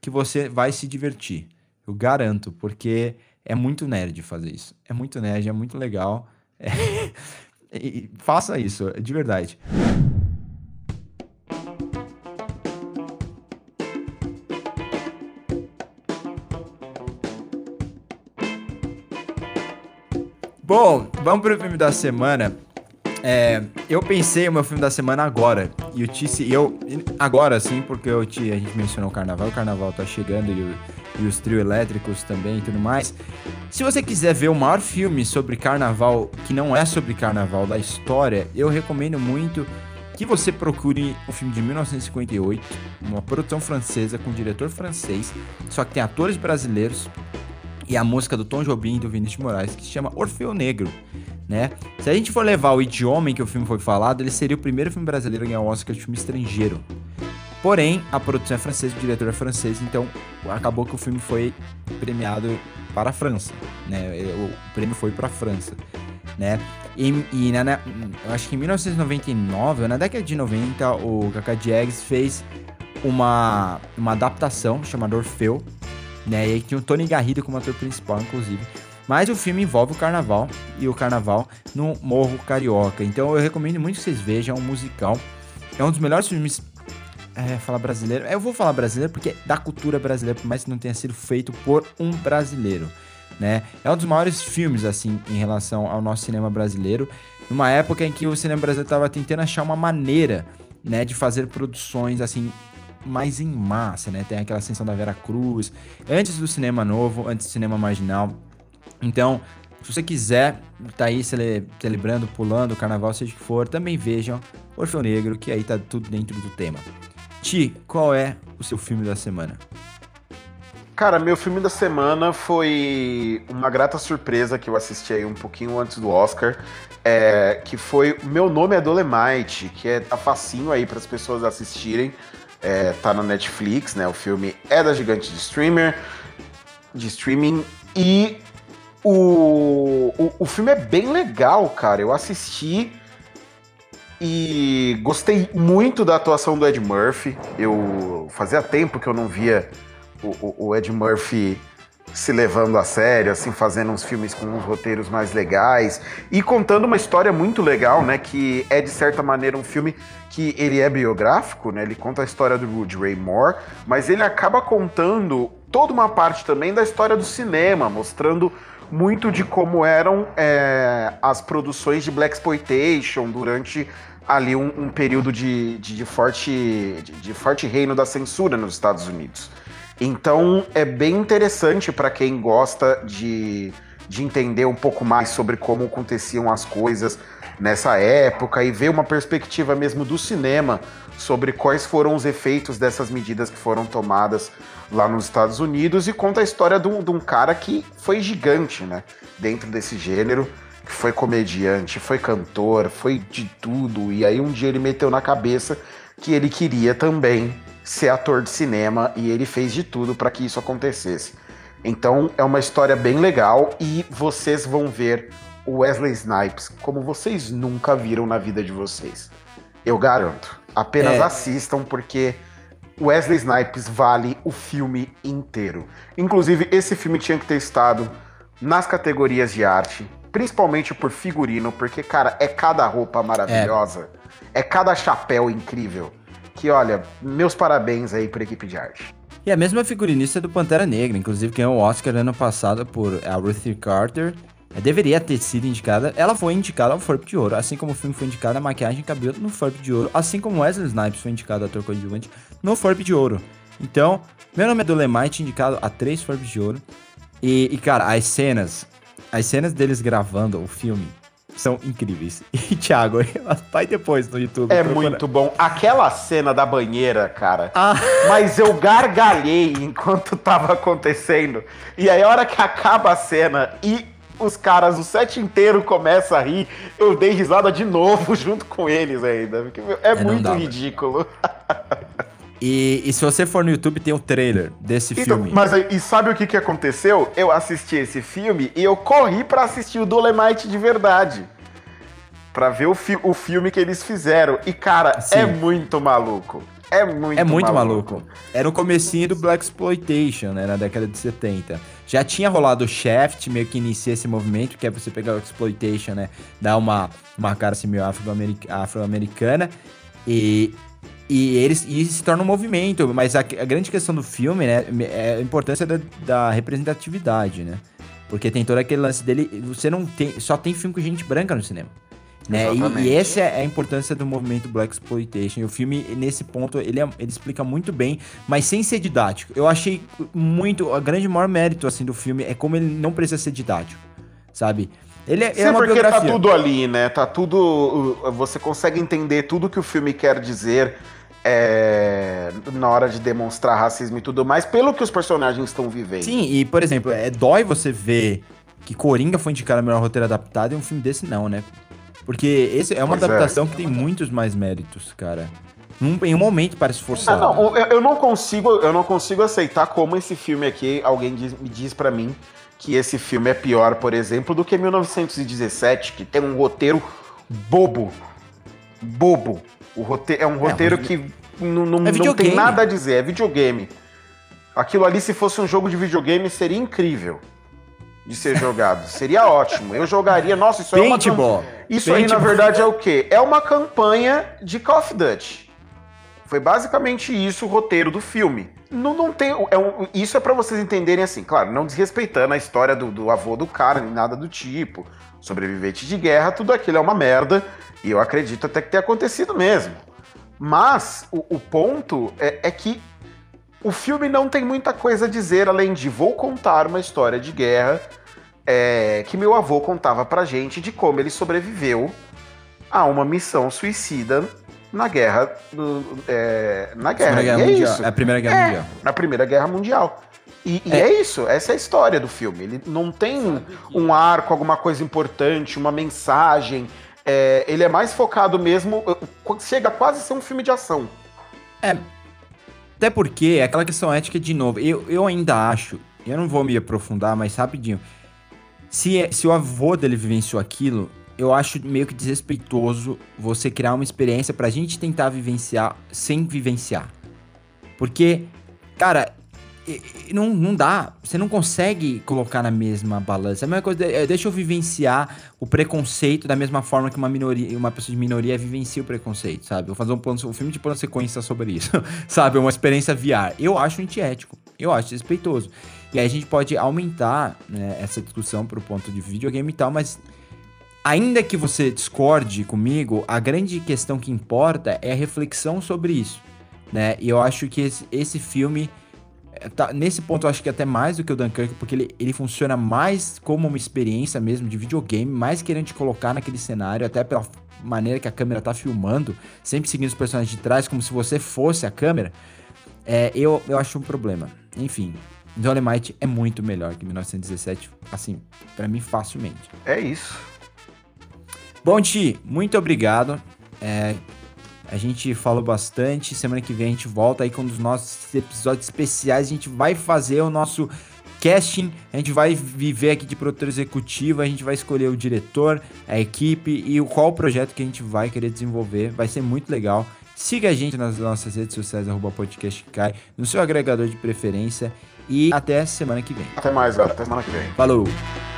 que você vai se divertir. Eu garanto, porque é muito nerd fazer isso. É muito nerd, é muito legal. É... faça isso, de verdade. Bom, vamos pro filme da semana. É, eu pensei o meu filme da semana agora. E o Tice, eu. Agora sim, porque o Ti, a gente mencionou o carnaval, o carnaval tá chegando e, o, e os trio elétricos também e tudo mais. Se você quiser ver o maior filme sobre carnaval, que não é sobre carnaval da história, eu recomendo muito que você procure o filme de 1958, uma produção francesa com um diretor francês, só que tem atores brasileiros e a música do Tom Jobim e do Vinícius Moraes, que se chama Orfeu Negro, né? Se a gente for levar o idioma em que o filme foi falado, ele seria o primeiro filme brasileiro a ganhar o Oscar de filme estrangeiro. Porém, a produção é francesa, o diretor é francês, então acabou que o filme foi premiado para a França, né? O prêmio foi para a França, né? E, e na, eu acho que em 1999, na década de 90, o Kaká Diegues fez uma, uma adaptação chamada Orfeu, né? E aí tinha o Tony Garrido como ator principal, inclusive. Mas o filme envolve o carnaval e o carnaval no Morro Carioca. Então eu recomendo muito que vocês vejam, é um musical. É um dos melhores filmes. É, falar brasileiro. Eu vou falar brasileiro porque é da cultura brasileira, por mais que não tenha sido feito por um brasileiro. Né? É um dos maiores filmes, assim, em relação ao nosso cinema brasileiro. Numa época em que o cinema brasileiro estava tentando achar uma maneira, né, de fazer produções, assim, mais em massa, né? Tem aquela ascensão da Vera Cruz, antes do cinema novo, antes do cinema marginal. Então, se você quiser tá aí cele celebrando, pulando o carnaval, seja o que for, também vejam Orfeu Negro, que aí tá tudo dentro do tema. Ti, qual é o seu filme da semana? Cara, meu filme da semana foi uma grata surpresa que eu assisti aí um pouquinho antes do Oscar, é, que foi Meu Nome é Dolemite, que é tá facinho aí para as pessoas assistirem é, tá na Netflix, né? O filme é da gigante de streamer, de streaming e o, o, o filme é bem legal, cara. Eu assisti e gostei muito da atuação do Ed Murphy. Eu fazia tempo que eu não via o, o Ed Murphy se levando a sério, assim, fazendo uns filmes com uns roteiros mais legais e contando uma história muito legal, né? Que é de certa maneira um filme que ele é biográfico, né? Ele conta a história do Rudy Ray Moore, mas ele acaba contando toda uma parte também da história do cinema, mostrando muito de como eram é, as produções de black exploitation durante ali um, um período de, de, de forte, de, de forte reino da censura nos Estados Unidos. Então é bem interessante para quem gosta de, de entender um pouco mais sobre como aconteciam as coisas nessa época e ver uma perspectiva mesmo do cinema sobre quais foram os efeitos dessas medidas que foram tomadas lá nos Estados Unidos e conta a história de um, de um cara que foi gigante, né? Dentro desse gênero, foi comediante, foi cantor, foi de tudo. E aí um dia ele meteu na cabeça que ele queria também ser ator de cinema e ele fez de tudo para que isso acontecesse. Então é uma história bem legal e vocês vão ver o Wesley Snipes como vocês nunca viram na vida de vocês. Eu garanto. Apenas é. assistam porque Wesley Snipes vale o filme inteiro. Inclusive, esse filme tinha que ter estado nas categorias de arte, principalmente por figurino, porque, cara, é cada roupa maravilhosa, é, é cada chapéu incrível. Que, olha, meus parabéns aí pra equipe de arte. E a mesma figurinista do Pantera Negra, inclusive ganhou o Oscar ano passado por a Ruthie Carter. Deveria ter sido indicada, ela foi indicada ao Furp de Ouro, assim como o filme foi indicado a maquiagem e cabelo no Furp de Ouro, assim como Wesley Snipes foi indicado a ator coadjuvante no Furp de Ouro. Então, meu nome é Dolemite, indicado a três Furp de Ouro. E, e, cara, as cenas, as cenas deles gravando o filme são incríveis. E, Thiago, vai depois no YouTube. É procura. muito bom. Aquela cena da banheira, cara. Ah. Mas eu gargalhei enquanto tava acontecendo. E aí, a hora que acaba a cena e os caras, o set inteiro começa a rir, eu dei risada de novo junto com eles ainda. É, é muito dá, ridículo. E, e, se você for no YouTube, tem o um trailer desse então, filme. Mas e sabe o que, que aconteceu? Eu assisti esse filme e eu corri para assistir o Dolemite de verdade. Pra ver o, fi o filme que eles fizeram. E, cara, Sim. é muito maluco. É muito É muito maluco. maluco. Era o comecinho do Black Exploitation, né? Na década de 70. Já tinha rolado o Shaft, meio que inicia esse movimento, que é você pegar o Exploitation, né? Dar uma, uma cara assim meio afro-americana. E e eles e se torna um movimento, mas a, a, grande questão do filme, né, é a importância da, da, representatividade, né? Porque tem todo aquele lance dele, você não tem, só tem filme com gente branca no cinema. Né? E, e, essa é a importância do movimento Black Exploitation. E o filme, nesse ponto, ele, é, ele explica muito bem, mas sem ser didático. Eu achei muito. A grande maior mérito assim, do filme é como ele não precisa ser didático, sabe? Ele é, Sim, é uma porque tá biografia. tá tudo ali, né? Tá tudo. Você consegue entender tudo que o filme quer dizer é, na hora de demonstrar racismo e tudo mais, pelo que os personagens estão vivendo. Sim, e por exemplo, é dói você ver que Coringa foi indicado a melhor roteiro adaptado e um filme desse não, né? Porque esse é uma pois é. adaptação é. que tem muitos mais méritos, cara. Num, em um momento parece forçado. Ah, não, eu, eu, não consigo, eu não consigo aceitar como esse filme aqui, alguém diz, me diz para mim que esse filme é pior, por exemplo, do que 1917, que tem um roteiro bobo. Bobo. O é um roteiro é, que não, não, é não tem nada a dizer, é videogame. Aquilo ali, se fosse um jogo de videogame, seria incrível de ser jogado. Seria ótimo. Eu jogaria. Nossa, isso Paintball. é uma. Isso aí, na verdade, é o quê? É uma campanha de Call of Duty. Foi basicamente isso o roteiro do filme. Não, não tem. É um, isso é para vocês entenderem assim, claro, não desrespeitando a história do, do avô do cara, nem nada do tipo. Sobrevivente de guerra, tudo aquilo é uma merda. E eu acredito até que tenha acontecido mesmo. Mas o, o ponto é, é que o filme não tem muita coisa a dizer além de vou contar uma história de guerra é, que meu avô contava pra gente de como ele sobreviveu a uma missão suicida na guerra é, na guerra. guerra é mundial. É a Primeira Guerra é, Mundial. Na Primeira Guerra Mundial. E, e é. é. isso, essa é a história do filme. Ele não tem um arco, alguma coisa importante, uma mensagem. É, ele é mais focado mesmo. Chega quase a ser um filme de ação. É, até porque, é aquela questão ética, de novo, eu, eu ainda acho, eu não vou me aprofundar, mas rapidinho. Se, é, se o avô dele vivenciou aquilo, eu acho meio que desrespeitoso você criar uma experiência pra gente tentar vivenciar sem vivenciar. Porque, cara, não, não dá. Você não consegue colocar na mesma balança. É a mesma coisa, é, deixa eu vivenciar o preconceito da mesma forma que uma minoria, uma pessoa de minoria vivencia o preconceito, sabe? Vou fazer um, plano, um filme de plano sequência sobre isso, sabe? Uma experiência VR. Eu acho antiético, eu acho respeitoso. E aí a gente pode aumentar né, essa discussão pro ponto de videogame e tal, mas ainda que você discorde comigo, a grande questão que importa é a reflexão sobre isso, né? E eu acho que esse, esse filme tá, nesse ponto eu acho que até mais do que o Dunkirk, porque ele, ele funciona mais como uma experiência mesmo de videogame, mais querendo te colocar naquele cenário, até pela maneira que a câmera tá filmando, sempre seguindo os personagens de trás, como se você fosse a câmera. É, eu, eu acho um problema. Enfim, Dolemite é muito melhor que 1917, assim, para mim facilmente. É isso. Bom, Ti, muito obrigado. É, a gente falou bastante. Semana que vem a gente volta aí com um dos nossos episódios especiais. A gente vai fazer o nosso casting. A gente vai viver aqui de produtor executivo. A gente vai escolher o diretor, a equipe e o qual projeto que a gente vai querer desenvolver. Vai ser muito legal. Siga a gente nas nossas redes sociais, arroba podcast cai, no seu agregador de preferência. E até semana que vem. Até mais, galera. Até semana que vem. Falou!